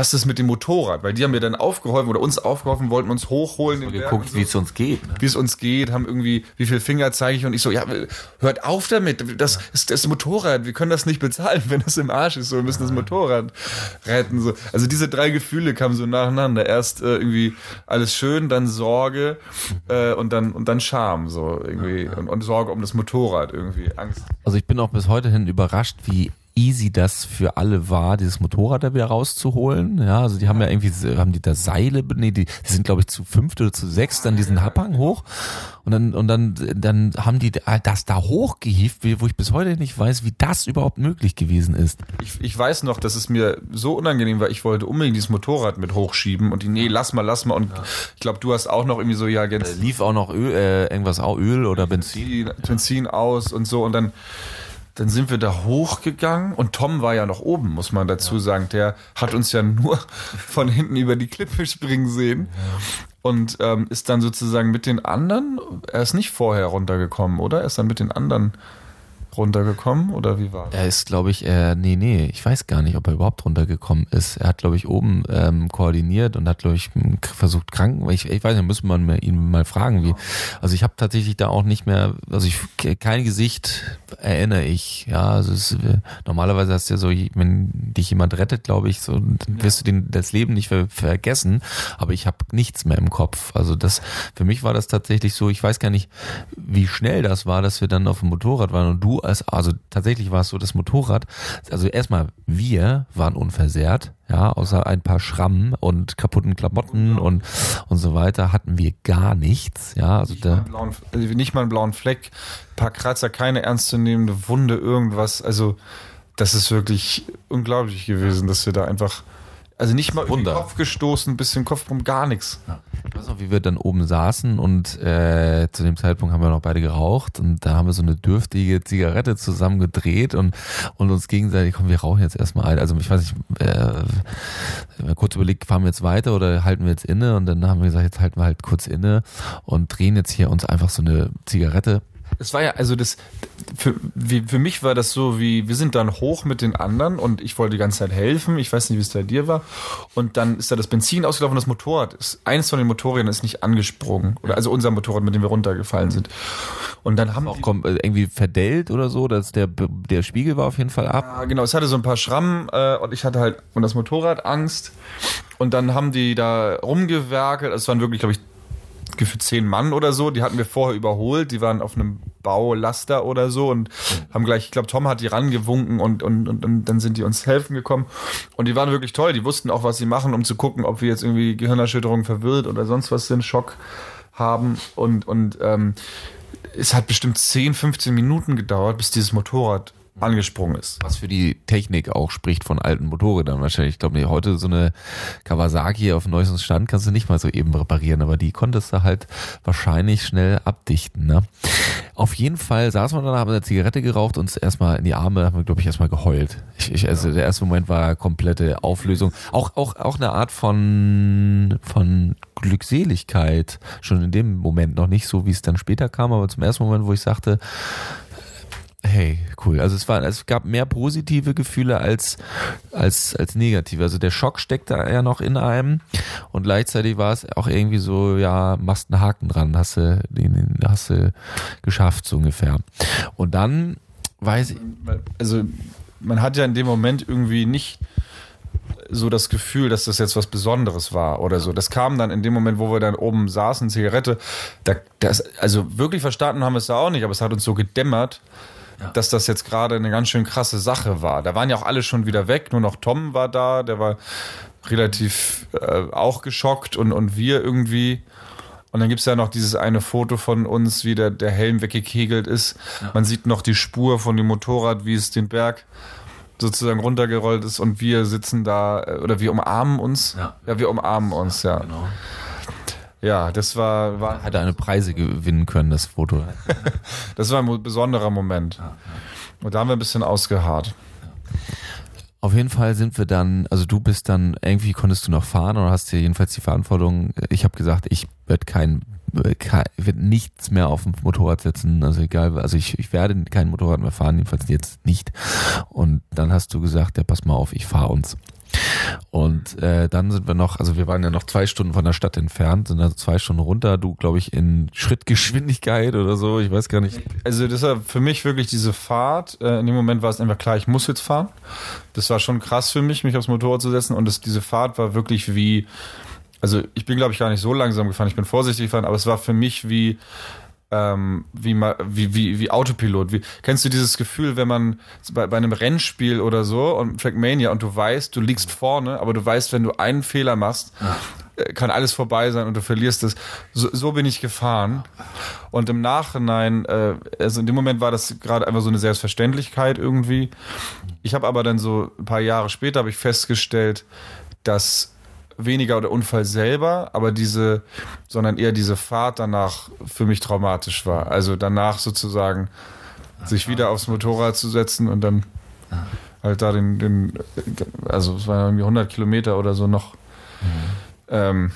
was ist mit dem Motorrad? Weil die haben mir dann aufgeholfen oder uns aufgeholfen, wollten uns hochholen. Den geguckt, so. wie es uns geht. Ne? Wie es uns geht, haben irgendwie, wie viel Finger zeige ich und ich so, ja, hört auf damit, das ist das Motorrad, wir können das nicht bezahlen, *laughs* wenn es im Arsch ist, so, wir müssen das Motorrad retten. So. Also diese drei Gefühle kamen so nacheinander. Erst äh, irgendwie alles schön, dann Sorge äh, und dann und dann Scham so irgendwie und, und Sorge um das Motorrad irgendwie, Angst. Also ich bin auch bis heute hin überrascht, wie easy das für alle war, dieses Motorrad da wieder rauszuholen. Ja, also die haben ja irgendwie, haben die da Seile, nee, die, die sind glaube ich zu fünft oder zu sechs dann diesen Abhang hoch und dann, und dann, dann haben die das da hochgehieft, wo ich bis heute nicht weiß, wie das überhaupt möglich gewesen ist. Ich, ich weiß noch, dass es mir so unangenehm war, ich wollte unbedingt dieses Motorrad mit hochschieben und die, nee, lass mal, lass mal und ja. ich glaube, du hast auch noch irgendwie so, ja, ganz. Äh, lief auch noch Öl, äh, irgendwas auch Öl oder Benzin. Benzin aus und so und dann, dann sind wir da hochgegangen und Tom war ja noch oben, muss man dazu ja. sagen. Der hat uns ja nur *laughs* von hinten über die Klippe springen sehen ja. und ähm, ist dann sozusagen mit den anderen, er ist nicht vorher runtergekommen, oder? Er ist dann mit den anderen runtergekommen oder wie war das? Er ist, glaube ich, äh, nee, nee, ich weiß gar nicht, ob er überhaupt runtergekommen ist. Er hat, glaube ich, oben ähm, koordiniert und hat, glaube ich, versucht kranken. Ich, ich weiß nicht, müssen wir ihn mal fragen, wie. Also ich habe tatsächlich da auch nicht mehr, also ich kein Gesicht erinnere ich. Ja, also es, äh, normalerweise hast du ja so, wenn dich jemand rettet, glaube ich, so dann wirst du den, das Leben nicht ver vergessen. Aber ich habe nichts mehr im Kopf. Also das, für mich war das tatsächlich so. Ich weiß gar nicht, wie schnell das war, dass wir dann auf dem Motorrad waren und du als, also tatsächlich war es so, das Motorrad, also erstmal wir waren unversehrt, ja, außer ein paar Schrammen und kaputten Klamotten und, und so weiter hatten wir gar nichts, ja, also nicht, da, mal blauen, also nicht mal einen blauen Fleck, paar Kratzer, keine ernstzunehmende Wunde, irgendwas, also das ist wirklich unglaublich gewesen, dass wir da einfach also nicht mal Wunder. Kopf gestoßen, bisschen Kopfbrumm, gar nichts. Ja. Ich weiß noch, wie wir dann oben saßen und äh, zu dem Zeitpunkt haben wir noch beide geraucht und da haben wir so eine dürftige Zigarette zusammen gedreht und, und uns gegenseitig, komm, wir rauchen jetzt erstmal ein. Also ich weiß nicht, äh, kurz überlegt, fahren wir jetzt weiter oder halten wir jetzt inne und dann haben wir gesagt, jetzt halten wir halt kurz inne und drehen jetzt hier uns einfach so eine Zigarette es war ja, also das, für, wie, für mich war das so wie, wir sind dann hoch mit den anderen und ich wollte die ganze Zeit helfen. Ich weiß nicht, wie es bei dir war. Und dann ist da das Benzin ausgelaufen und das Motorrad ist, eines von den Motorrädern ist nicht angesprungen. Oder also unser Motorrad, mit dem wir runtergefallen sind. Und dann haben auch kommt, äh, irgendwie verdellt oder so, dass der, der Spiegel war auf jeden Fall ab. Ja, genau. Es hatte so ein paar Schrammen äh, und ich hatte halt und das Motorrad Angst. Und dann haben die da rumgewerkelt. Es waren wirklich, glaube ich, für zehn Mann oder so. Die hatten wir vorher überholt. Die waren auf einem Baulaster oder so und haben gleich, ich glaube, Tom hat die rangewunken und, und, und, und dann sind die uns helfen gekommen. Und die waren wirklich toll. Die wussten auch, was sie machen, um zu gucken, ob wir jetzt irgendwie Gehirnerschütterung verwirrt oder sonst was sind, Schock haben. Und, und ähm, es hat bestimmt 10, 15 Minuten gedauert, bis dieses Motorrad angesprungen ist. Was für die Technik auch spricht von alten Motorrädern wahrscheinlich. Ich glaube, nee, heute so eine Kawasaki auf neuestem Stand kannst du nicht mal so eben reparieren, aber die konntest du halt wahrscheinlich schnell abdichten. Ne? Auf jeden Fall saßen wir dann, haben eine Zigarette geraucht, uns erstmal in die Arme, haben wir, glaube ich, erstmal geheult. Ich, ich, also der erste Moment war komplette Auflösung. Auch, auch, auch eine Art von, von Glückseligkeit. Schon in dem Moment noch nicht so, wie es dann später kam, aber zum ersten Moment, wo ich sagte, Hey, cool. Also es war, es gab mehr positive Gefühle als, als, als negative. Also der Schock steckte ja noch in einem und gleichzeitig war es auch irgendwie so, ja, machst einen Haken dran, hast du, den, hast du geschafft, so ungefähr. Und dann weiß ich. Also man hat ja in dem Moment irgendwie nicht so das Gefühl, dass das jetzt was Besonderes war oder so. Das kam dann in dem Moment, wo wir dann oben saßen, Zigarette. Da, das, also wirklich verstanden haben wir es da auch nicht, aber es hat uns so gedämmert, ja. dass das jetzt gerade eine ganz schön krasse Sache war. Da waren ja auch alle schon wieder weg, nur noch Tom war da, der war relativ äh, auch geschockt und, und wir irgendwie. Und dann gibt es ja noch dieses eine Foto von uns, wie der, der Helm weggekegelt ist. Ja. Man sieht noch die Spur von dem Motorrad, wie es den Berg sozusagen runtergerollt ist und wir sitzen da äh, oder wir umarmen uns. Ja, ja wir umarmen uns, ja. Genau. Ja, das war, war. Hat eine Preise gewinnen können, das Foto. *laughs* das war ein besonderer Moment. Und da haben wir ein bisschen ausgeharrt. Auf jeden Fall sind wir dann, also du bist dann, irgendwie konntest du noch fahren oder hast dir jedenfalls die Verantwortung. Ich habe gesagt, ich werde kein, kein werd nichts mehr auf dem Motorrad setzen, also egal, also ich, ich werde kein Motorrad mehr fahren, jedenfalls jetzt nicht. Und dann hast du gesagt, ja, pass mal auf, ich fahre uns. Und äh, dann sind wir noch, also wir waren ja noch zwei Stunden von der Stadt entfernt, sind also zwei Stunden runter, du glaube ich in Schrittgeschwindigkeit oder so, ich weiß gar nicht. Also das war für mich wirklich diese Fahrt, äh, in dem Moment war es einfach klar, ich muss jetzt fahren. Das war schon krass für mich, mich aufs Motorrad zu setzen und das, diese Fahrt war wirklich wie, also ich bin glaube ich gar nicht so langsam gefahren, ich bin vorsichtig gefahren, aber es war für mich wie ähm, wie, wie, wie, wie Autopilot. Wie, kennst du dieses Gefühl, wenn man bei, bei einem Rennspiel oder so und Trackmania und du weißt, du liegst vorne, aber du weißt, wenn du einen Fehler machst, ja. Äh, kann alles vorbei sein und du verlierst es. So, so bin ich gefahren. Und im Nachhinein, äh, also in dem Moment war das gerade einfach so eine Selbstverständlichkeit irgendwie. Ich habe aber dann so ein paar Jahre später habe ich festgestellt, dass weniger der Unfall selber, aber diese, sondern eher diese Fahrt danach für mich traumatisch war. Also danach sozusagen sich wieder aufs Motorrad zu setzen und dann halt da den, den also es waren irgendwie 100 Kilometer oder so noch. Mhm. Ähm,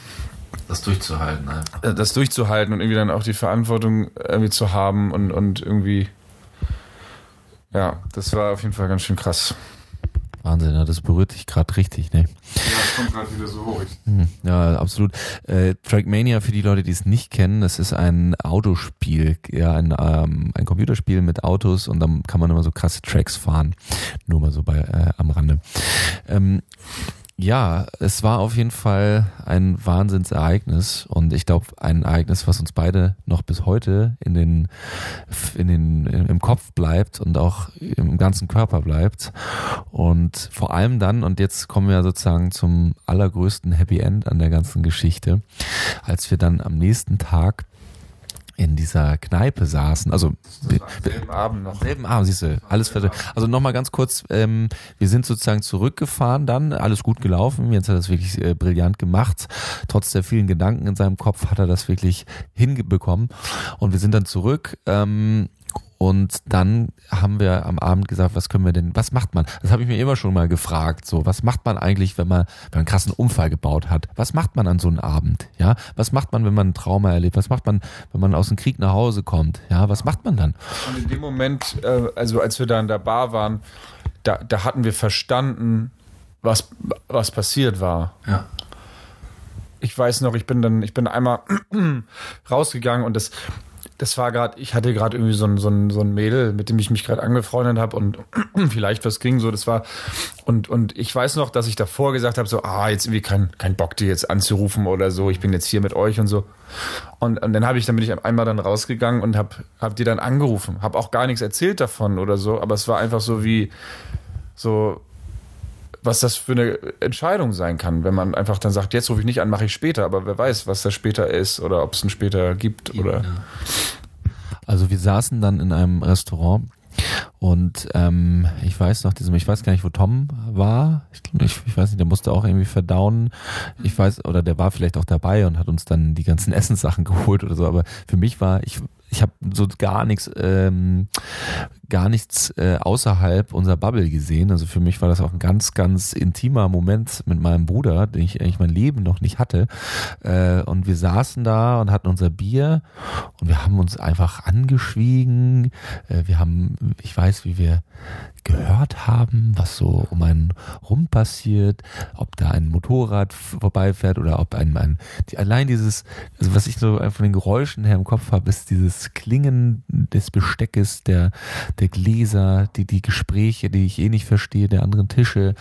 das durchzuhalten. Äh, das durchzuhalten und irgendwie dann auch die Verantwortung irgendwie zu haben und, und irgendwie, ja, das war auf jeden Fall ganz schön krass. Wahnsinn, das berührt dich gerade richtig, ne? Ja, es kommt gerade wieder so hoch. Hm, ja, absolut. Äh, Trackmania, für die Leute, die es nicht kennen, das ist ein Autospiel, ja, ein, ähm, ein Computerspiel mit Autos und dann kann man immer so krasse Tracks fahren. Nur mal so bei äh, am Rande. Ähm, ja, es war auf jeden Fall ein Wahnsinnsereignis und ich glaube ein Ereignis, was uns beide noch bis heute in den, in den, im Kopf bleibt und auch im ganzen Körper bleibt. Und vor allem dann, und jetzt kommen wir sozusagen zum allergrößten Happy End an der ganzen Geschichte, als wir dann am nächsten Tag in dieser Kneipe saßen. Also am selben Abend noch. Am selben Abend, siehst du, alles fertig. Also nochmal ganz kurz, ähm, wir sind sozusagen zurückgefahren dann, alles gut gelaufen. Jetzt hat er das wirklich äh, brillant gemacht. Trotz der vielen Gedanken in seinem Kopf hat er das wirklich hinbekommen. Und wir sind dann zurück ähm, und dann haben wir am Abend gesagt, was können wir denn, was macht man? Das habe ich mir immer schon mal gefragt. So, was macht man eigentlich, wenn man, wenn man einen krassen Unfall gebaut hat? Was macht man an so einem Abend? Ja, was macht man, wenn man ein Trauma erlebt? Was macht man, wenn man aus dem Krieg nach Hause kommt? Ja, was macht man dann? Und in dem Moment, äh, also als wir da in der Bar waren, da, da hatten wir verstanden, was, was passiert war. Ja ich weiß noch, ich bin dann, ich bin einmal *clears throat* rausgegangen und das, das war gerade, ich hatte gerade irgendwie so ein, so, ein, so ein Mädel, mit dem ich mich gerade angefreundet habe und *clears throat* vielleicht was ging so, das war und und ich weiß noch, dass ich davor gesagt habe so, ah, jetzt irgendwie kein kein Bock die jetzt anzurufen oder so, ich bin jetzt hier mit euch und so. Und, und dann habe ich dann bin ich einmal dann rausgegangen und habe hab die dann angerufen, habe auch gar nichts erzählt davon oder so, aber es war einfach so wie so was das für eine Entscheidung sein kann, wenn man einfach dann sagt, jetzt rufe ich nicht an, mache ich später, aber wer weiß, was das später ist oder ob es ein später gibt oder. Also wir saßen dann in einem Restaurant und ähm, ich weiß noch, diesem, ich weiß gar nicht, wo Tom war. Ich, ich, ich weiß nicht, der musste auch irgendwie verdauen. Ich weiß, oder der war vielleicht auch dabei und hat uns dann die ganzen *laughs* Essenssachen geholt oder so. Aber für mich war, ich, ich habe so gar nichts, ähm, gar nichts äh, außerhalb unserer Bubble gesehen. Also für mich war das auch ein ganz, ganz intimer Moment mit meinem Bruder, den ich eigentlich mein Leben noch nicht hatte. Äh, und wir saßen da und hatten unser Bier und wir haben uns einfach angeschwiegen. Äh, wir haben, ich weiß, wie wir gehört haben, was so um einen rum passiert, ob da ein Motorrad vorbeifährt oder ob ein, ein die, allein dieses, also was ich so von den Geräuschen her im Kopf habe, ist dieses Klingen des Besteckes, der, der Gläser, die, die Gespräche, die ich eh nicht verstehe, der anderen Tische.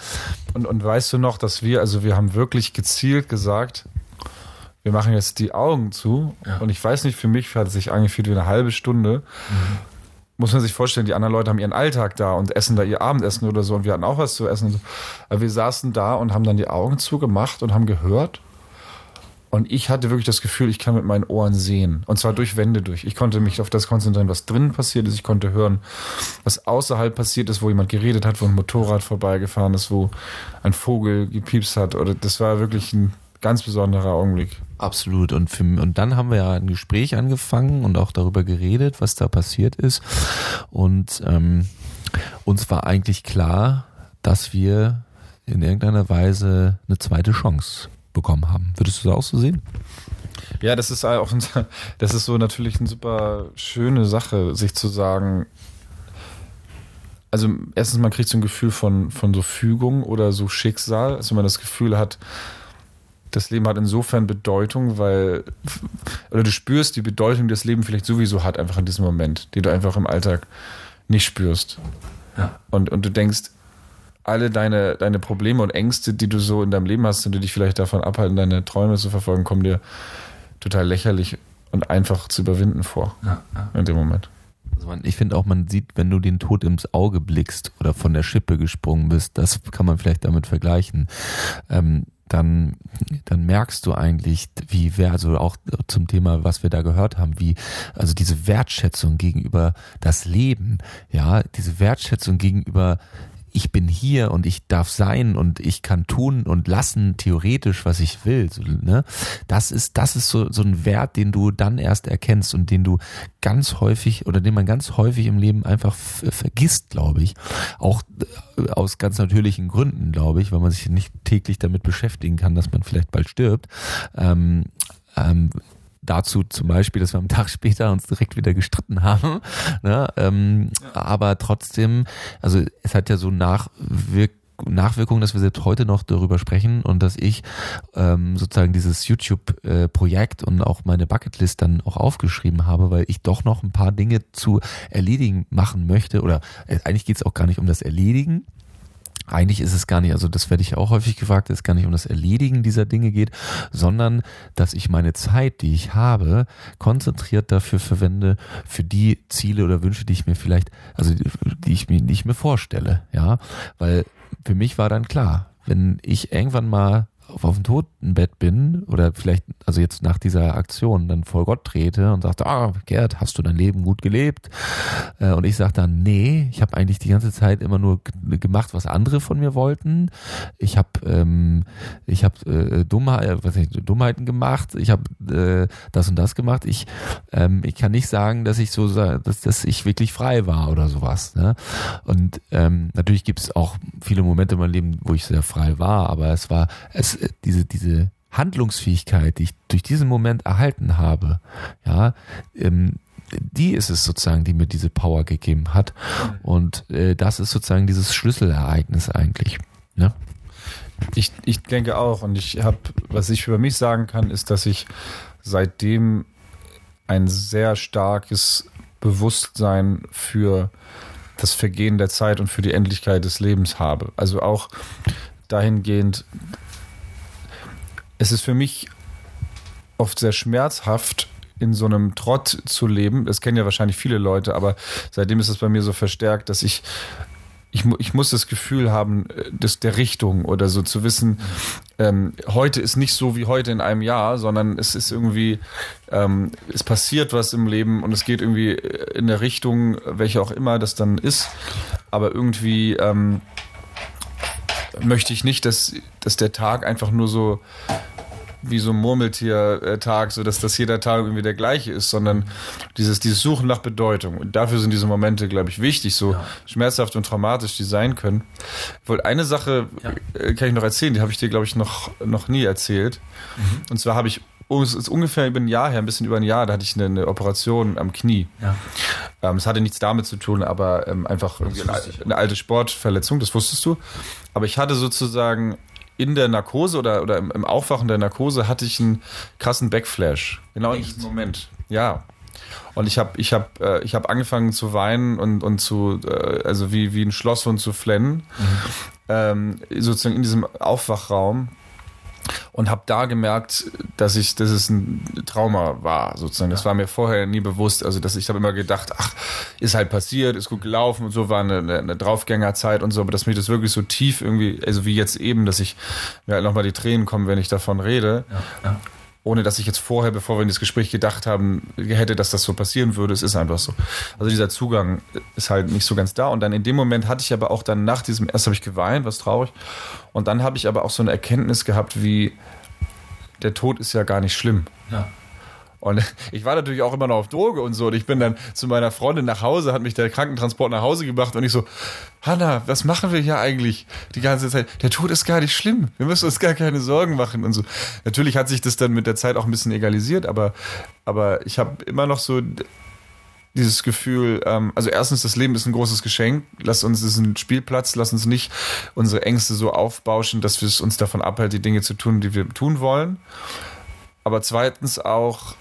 Und, und weißt du noch, dass wir, also wir haben wirklich gezielt gesagt, wir machen jetzt die Augen zu ja. und ich weiß nicht, für mich hat es sich angefühlt wie eine halbe Stunde. Mhm muss man sich vorstellen, die anderen Leute haben ihren Alltag da und essen da ihr Abendessen oder so und wir hatten auch was zu essen. Aber wir saßen da und haben dann die Augen zugemacht und haben gehört. Und ich hatte wirklich das Gefühl, ich kann mit meinen Ohren sehen. Und zwar durch Wände durch. Ich konnte mich auf das konzentrieren, was drinnen passiert ist. Ich konnte hören, was außerhalb passiert ist, wo jemand geredet hat, wo ein Motorrad vorbeigefahren ist, wo ein Vogel gepiepst hat. Oder das war wirklich ein ganz besonderer Augenblick. Absolut. Und, für, und dann haben wir ja ein Gespräch angefangen und auch darüber geredet, was da passiert ist. Und ähm, uns war eigentlich klar, dass wir in irgendeiner Weise eine zweite Chance bekommen haben. Würdest du das auch so sehen? Ja, das ist auch *laughs* das ist so natürlich eine super schöne Sache, sich zu sagen, also erstens, man kriegt so ein Gefühl von, von so Fügung oder so Schicksal, also wenn man das Gefühl hat, das Leben hat insofern Bedeutung, weil, oder du spürst die Bedeutung, die das Leben vielleicht sowieso hat, einfach in diesem Moment, die du einfach im Alltag nicht spürst. Ja. Und, und du denkst, alle deine, deine Probleme und Ängste, die du so in deinem Leben hast und die dich vielleicht davon abhalten, deine Träume zu verfolgen, kommen dir total lächerlich und einfach zu überwinden vor. Ja, ja. In dem Moment. Also man, ich finde auch, man sieht, wenn du den Tod ins Auge blickst oder von der Schippe gesprungen bist, das kann man vielleicht damit vergleichen. Ähm, dann, dann merkst du eigentlich, wie wer, also auch zum Thema, was wir da gehört haben, wie, also diese Wertschätzung gegenüber das Leben, ja, diese Wertschätzung gegenüber ich bin hier und ich darf sein und ich kann tun und lassen theoretisch, was ich will. So, ne? Das ist, das ist so, so ein Wert, den du dann erst erkennst und den du ganz häufig oder den man ganz häufig im Leben einfach vergisst, glaube ich. Auch äh, aus ganz natürlichen Gründen, glaube ich, weil man sich nicht täglich damit beschäftigen kann, dass man vielleicht bald stirbt. Ähm, ähm, dazu zum Beispiel, dass wir am Tag *laughs* später uns direkt wieder gestritten haben. Ne? Ähm, ja. Aber trotzdem, also es hat ja so Nachwirk Nachwirkungen, dass wir jetzt heute noch darüber sprechen und dass ich ähm, sozusagen dieses YouTube-Projekt und auch meine Bucketlist dann auch aufgeschrieben habe, weil ich doch noch ein paar Dinge zu erledigen machen möchte. Oder äh, eigentlich geht es auch gar nicht um das Erledigen, eigentlich ist es gar nicht, also das werde ich auch häufig gefragt, dass es gar nicht um das Erledigen dieser Dinge geht, sondern dass ich meine Zeit, die ich habe, konzentriert dafür verwende, für die Ziele oder Wünsche, die ich mir vielleicht, also die ich mir nicht mehr vorstelle, ja, weil für mich war dann klar, wenn ich irgendwann mal auf dem Totenbett bin oder vielleicht, also jetzt nach dieser Aktion dann vor Gott trete und sagte, ah, Gerd, hast du dein Leben gut gelebt? Äh, und ich sage dann, nee, ich habe eigentlich die ganze Zeit immer nur gemacht, was andere von mir wollten. Ich habe ähm, ich habe äh, Dummheit, äh, Dummheiten gemacht, ich habe äh, das und das gemacht. Ich, ähm, ich kann nicht sagen, dass ich so dass, dass ich wirklich frei war oder sowas. Ne? Und ähm, natürlich gibt es auch viele Momente in meinem Leben, wo ich sehr frei war, aber es war, es diese, diese Handlungsfähigkeit, die ich durch diesen Moment erhalten habe, ja, ähm, die ist es sozusagen, die mir diese Power gegeben hat. Und äh, das ist sozusagen dieses Schlüsselereignis eigentlich. Ne? Ich, ich denke auch. Und ich habe, was ich über mich sagen kann, ist, dass ich seitdem ein sehr starkes Bewusstsein für das Vergehen der Zeit und für die Endlichkeit des Lebens habe. Also auch dahingehend, es ist für mich oft sehr schmerzhaft, in so einem Trott zu leben. Das kennen ja wahrscheinlich viele Leute, aber seitdem ist es bei mir so verstärkt, dass ich ich, ich muss das Gefühl haben, äh, das der Richtung oder so zu wissen, ähm, heute ist nicht so wie heute in einem Jahr, sondern es ist irgendwie, ähm, es passiert was im Leben und es geht irgendwie in der Richtung, welche auch immer das dann ist. Aber irgendwie ähm, möchte ich nicht, dass, dass der Tag einfach nur so wie so ein Murmeltier-Tag, so dass das jeder Tag irgendwie der gleiche ist, sondern dieses, dieses Suchen nach Bedeutung. Und dafür sind diese Momente, glaube ich, wichtig, so ja. schmerzhaft und traumatisch die sein können. Ich wollte eine Sache, ja. Äh, kann ich noch erzählen, die habe ich dir, glaube ich, noch, noch nie erzählt. Mhm. Und zwar habe ich Oh, es ist ungefähr über ein Jahr her, ein bisschen über ein Jahr, da hatte ich eine, eine Operation am Knie. Ja. Ähm, es hatte nichts damit zu tun, aber ähm, einfach eine, eine, alte Sportverletzung, das wusstest du. Aber ich hatte sozusagen in der Narkose oder, oder im, im Aufwachen der Narkose hatte ich einen krassen Backflash. Genau in diesem Moment. Ja. Und ich habe ich hab, äh, ich hab angefangen zu weinen und, und zu, äh, also wie, wie ein Schlosshund zu flennen. Mhm. Ähm, sozusagen in diesem Aufwachraum und habe da gemerkt, dass ich, dass es ein Trauma war, sozusagen. Das war mir vorher nie bewusst. Also, dass ich habe immer gedacht, ach, ist halt passiert, ist gut gelaufen und so war eine, eine Draufgängerzeit und so, aber dass mir das wirklich so tief irgendwie, also wie jetzt eben, dass ich mir halt nochmal die Tränen kommen, wenn ich davon rede. Ja, ja ohne dass ich jetzt vorher, bevor wir in das Gespräch gedacht haben, hätte, dass das so passieren würde. Es ist einfach so. Also dieser Zugang ist halt nicht so ganz da. Und dann in dem Moment hatte ich aber auch dann nach diesem, erst habe ich geweint, was traurig. Und dann habe ich aber auch so eine Erkenntnis gehabt, wie der Tod ist ja gar nicht schlimm. Ja. Und *laughs* ich war natürlich auch immer noch auf Droge und so. Und ich bin dann zu meiner Freundin nach Hause, hat mich der Krankentransport nach Hause gebracht und ich so, Hanna, was machen wir hier eigentlich die ganze Zeit? Der Tod ist gar nicht schlimm. Wir müssen uns gar keine Sorgen machen und so. Natürlich hat sich das dann mit der Zeit auch ein bisschen egalisiert, aber, aber ich habe immer noch so dieses Gefühl, ähm, also erstens, das Leben ist ein großes Geschenk. Lass uns, es ist ein Spielplatz. Lass uns nicht unsere Ängste so aufbauschen, dass wir es uns davon abhält, die Dinge zu tun, die wir tun wollen. Aber zweitens auch,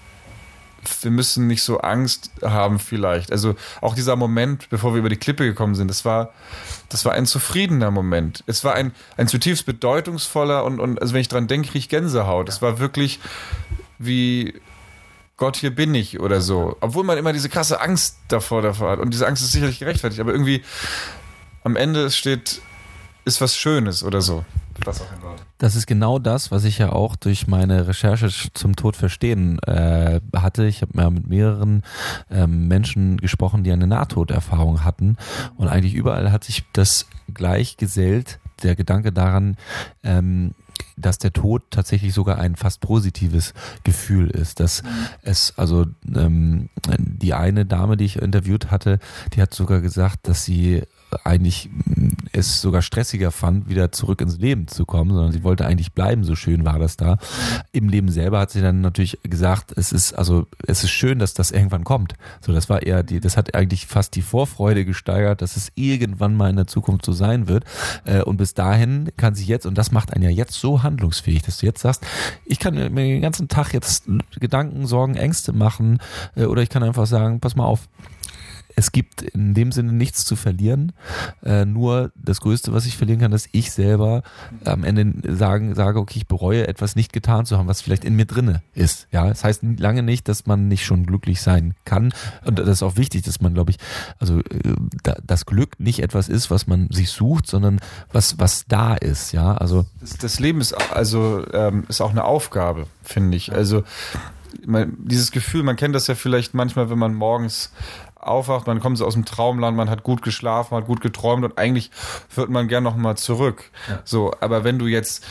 wir müssen nicht so Angst haben vielleicht. Also auch dieser Moment, bevor wir über die Klippe gekommen sind, das war, das war ein zufriedener Moment. Es war ein, ein zutiefst bedeutungsvoller und, und also wenn ich dran denke, kriege ich Gänsehaut. Es war wirklich wie Gott, hier bin ich oder so. Obwohl man immer diese krasse Angst davor, davor hat. Und diese Angst ist sicherlich gerechtfertigt, aber irgendwie am Ende steht, ist was Schönes oder so. Das, das ist genau das, was ich ja auch durch meine Recherche zum Tod verstehen äh, hatte. Ich habe ja mit mehreren ähm, Menschen gesprochen, die eine Nahtoderfahrung hatten. Und eigentlich überall hat sich das gleich gesellt, der Gedanke daran, ähm, dass der Tod tatsächlich sogar ein fast positives Gefühl ist. Dass es, also ähm, die eine Dame, die ich interviewt hatte, die hat sogar gesagt, dass sie eigentlich mm, es sogar stressiger fand, wieder zurück ins Leben zu kommen, sondern sie wollte eigentlich bleiben, so schön war das da. Im Leben selber hat sie dann natürlich gesagt, es ist, also, es ist schön, dass das irgendwann kommt. So, das war eher die, das hat eigentlich fast die Vorfreude gesteigert, dass es irgendwann mal in der Zukunft so sein wird. Äh, und bis dahin kann sie jetzt, und das macht einen ja jetzt so handlungsfähig, dass du jetzt sagst, ich kann mir den ganzen Tag jetzt Gedanken, Sorgen, Ängste machen, äh, oder ich kann einfach sagen, pass mal auf, es gibt in dem Sinne nichts zu verlieren. Äh, nur das Größte, was ich verlieren kann, dass ich selber am Ende sagen, sage, okay, ich bereue etwas nicht getan zu haben, was vielleicht in mir drinne ist. Ja, das heißt lange nicht, dass man nicht schon glücklich sein kann. Und das ist auch wichtig, dass man, glaube ich, also äh, das Glück nicht etwas ist, was man sich sucht, sondern was was da ist. Ja, also das, das Leben ist also ähm, ist auch eine Aufgabe, finde ich. Also dieses Gefühl, man kennt das ja vielleicht manchmal, wenn man morgens aufwacht, man kommt so aus dem Traumland, man hat gut geschlafen, hat gut geträumt und eigentlich wird man gern noch mal zurück. Ja. So, aber wenn du jetzt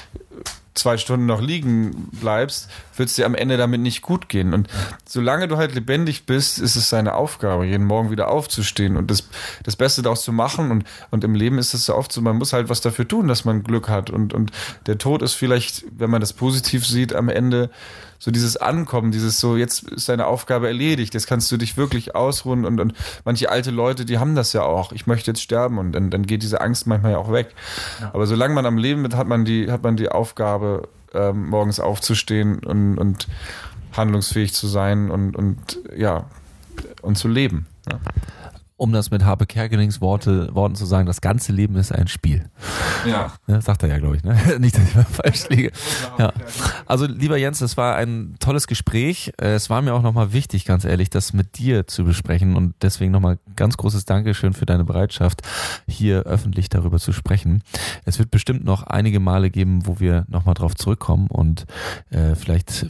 zwei Stunden noch liegen bleibst, wird es dir am Ende damit nicht gut gehen. Und solange du halt lebendig bist, ist es seine Aufgabe, jeden Morgen wieder aufzustehen und das, das Beste daraus zu machen. Und, und im Leben ist es so oft so, man muss halt was dafür tun, dass man Glück hat. Und, und der Tod ist vielleicht, wenn man das positiv sieht, am Ende so dieses Ankommen, dieses so, jetzt ist deine Aufgabe erledigt, jetzt kannst du dich wirklich ausruhen und, und manche alte Leute, die haben das ja auch, ich möchte jetzt sterben und dann, dann geht diese Angst manchmal ja auch weg. Ja. Aber solange man am Leben ist, hat man die, hat man die Aufgabe, ähm, morgens aufzustehen und, und handlungsfähig zu sein und, und ja, und zu leben. Ja um das mit Harpe Kerkelings Worte, Worten zu sagen, das ganze Leben ist ein Spiel. Ja. ja sagt er ja, glaube ich. Ne? *laughs* Nicht, dass ich mal falsch liege. Ja. Also, lieber Jens, es war ein tolles Gespräch. Äh, es war mir auch nochmal wichtig, ganz ehrlich, das mit dir zu besprechen. Und deswegen nochmal ganz großes Dankeschön für deine Bereitschaft, hier öffentlich darüber zu sprechen. Es wird bestimmt noch einige Male geben, wo wir nochmal drauf zurückkommen. Und äh, vielleicht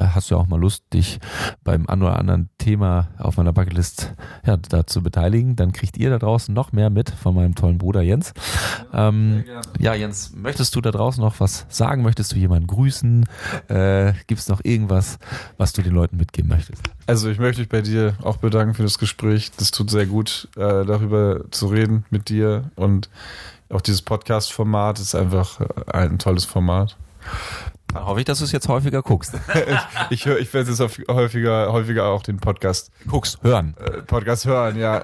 hast du auch mal Lust, dich beim ein oder anderen Thema auf meiner Bucketlist ja, da zu beteiligen beteiligen, dann kriegt ihr da draußen noch mehr mit von meinem tollen Bruder Jens. Ähm, ja, Jens, möchtest du da draußen noch was sagen? Möchtest du jemanden grüßen? Äh, Gibt es noch irgendwas, was du den Leuten mitgeben möchtest? Also ich möchte mich bei dir auch bedanken für das Gespräch. Das tut sehr gut, äh, darüber zu reden mit dir und auch dieses Podcast-Format ist einfach äh, ein tolles Format. Dann hoffe ich, dass du es jetzt häufiger guckst. *laughs* ich höre, ich werde jetzt häufiger, häufiger auch den Podcast guckst, hören. Äh, Podcast hören, ja.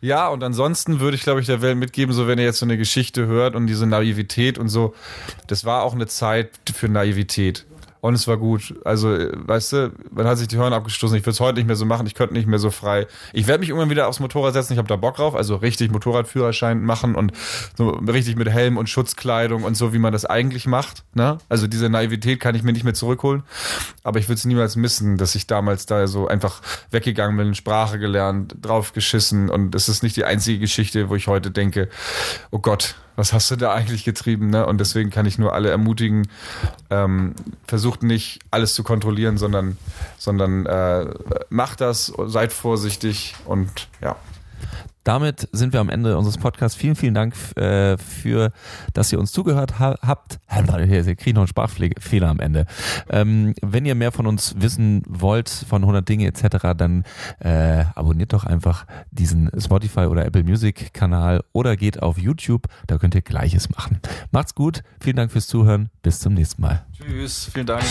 Ja, und ansonsten würde ich, glaube ich, der Welt mitgeben, so wenn ihr jetzt so eine Geschichte hört und diese Naivität und so, das war auch eine Zeit für Naivität. Und es war gut. Also, weißt du, man hat sich die Hörner abgestoßen. Ich würde es heute nicht mehr so machen. Ich könnte nicht mehr so frei. Ich werde mich irgendwann wieder aufs Motorrad setzen. Ich habe da Bock drauf. Also richtig Motorradführerschein machen und so richtig mit Helm und Schutzkleidung und so, wie man das eigentlich macht. Ne? Also diese Naivität kann ich mir nicht mehr zurückholen. Aber ich würde es niemals missen, dass ich damals da so einfach weggegangen bin, Sprache gelernt, drauf geschissen. Und es ist nicht die einzige Geschichte, wo ich heute denke, oh Gott, was hast du da eigentlich getrieben? Ne? Und deswegen kann ich nur alle ermutigen, ähm, versucht nicht alles zu kontrollieren, sondern, sondern äh, macht das, seid vorsichtig und ja damit sind wir am Ende unseres Podcasts. Vielen, vielen Dank äh, für, dass ihr uns zugehört ha habt. *laughs* Hier kriege noch einen Sprachfehler am Ende. Ähm, wenn ihr mehr von uns wissen wollt, von 100 Dinge etc., dann äh, abonniert doch einfach diesen Spotify oder Apple Music Kanal oder geht auf YouTube. Da könnt ihr Gleiches machen. Macht's gut. Vielen Dank fürs Zuhören. Bis zum nächsten Mal. Tschüss. Vielen Dank.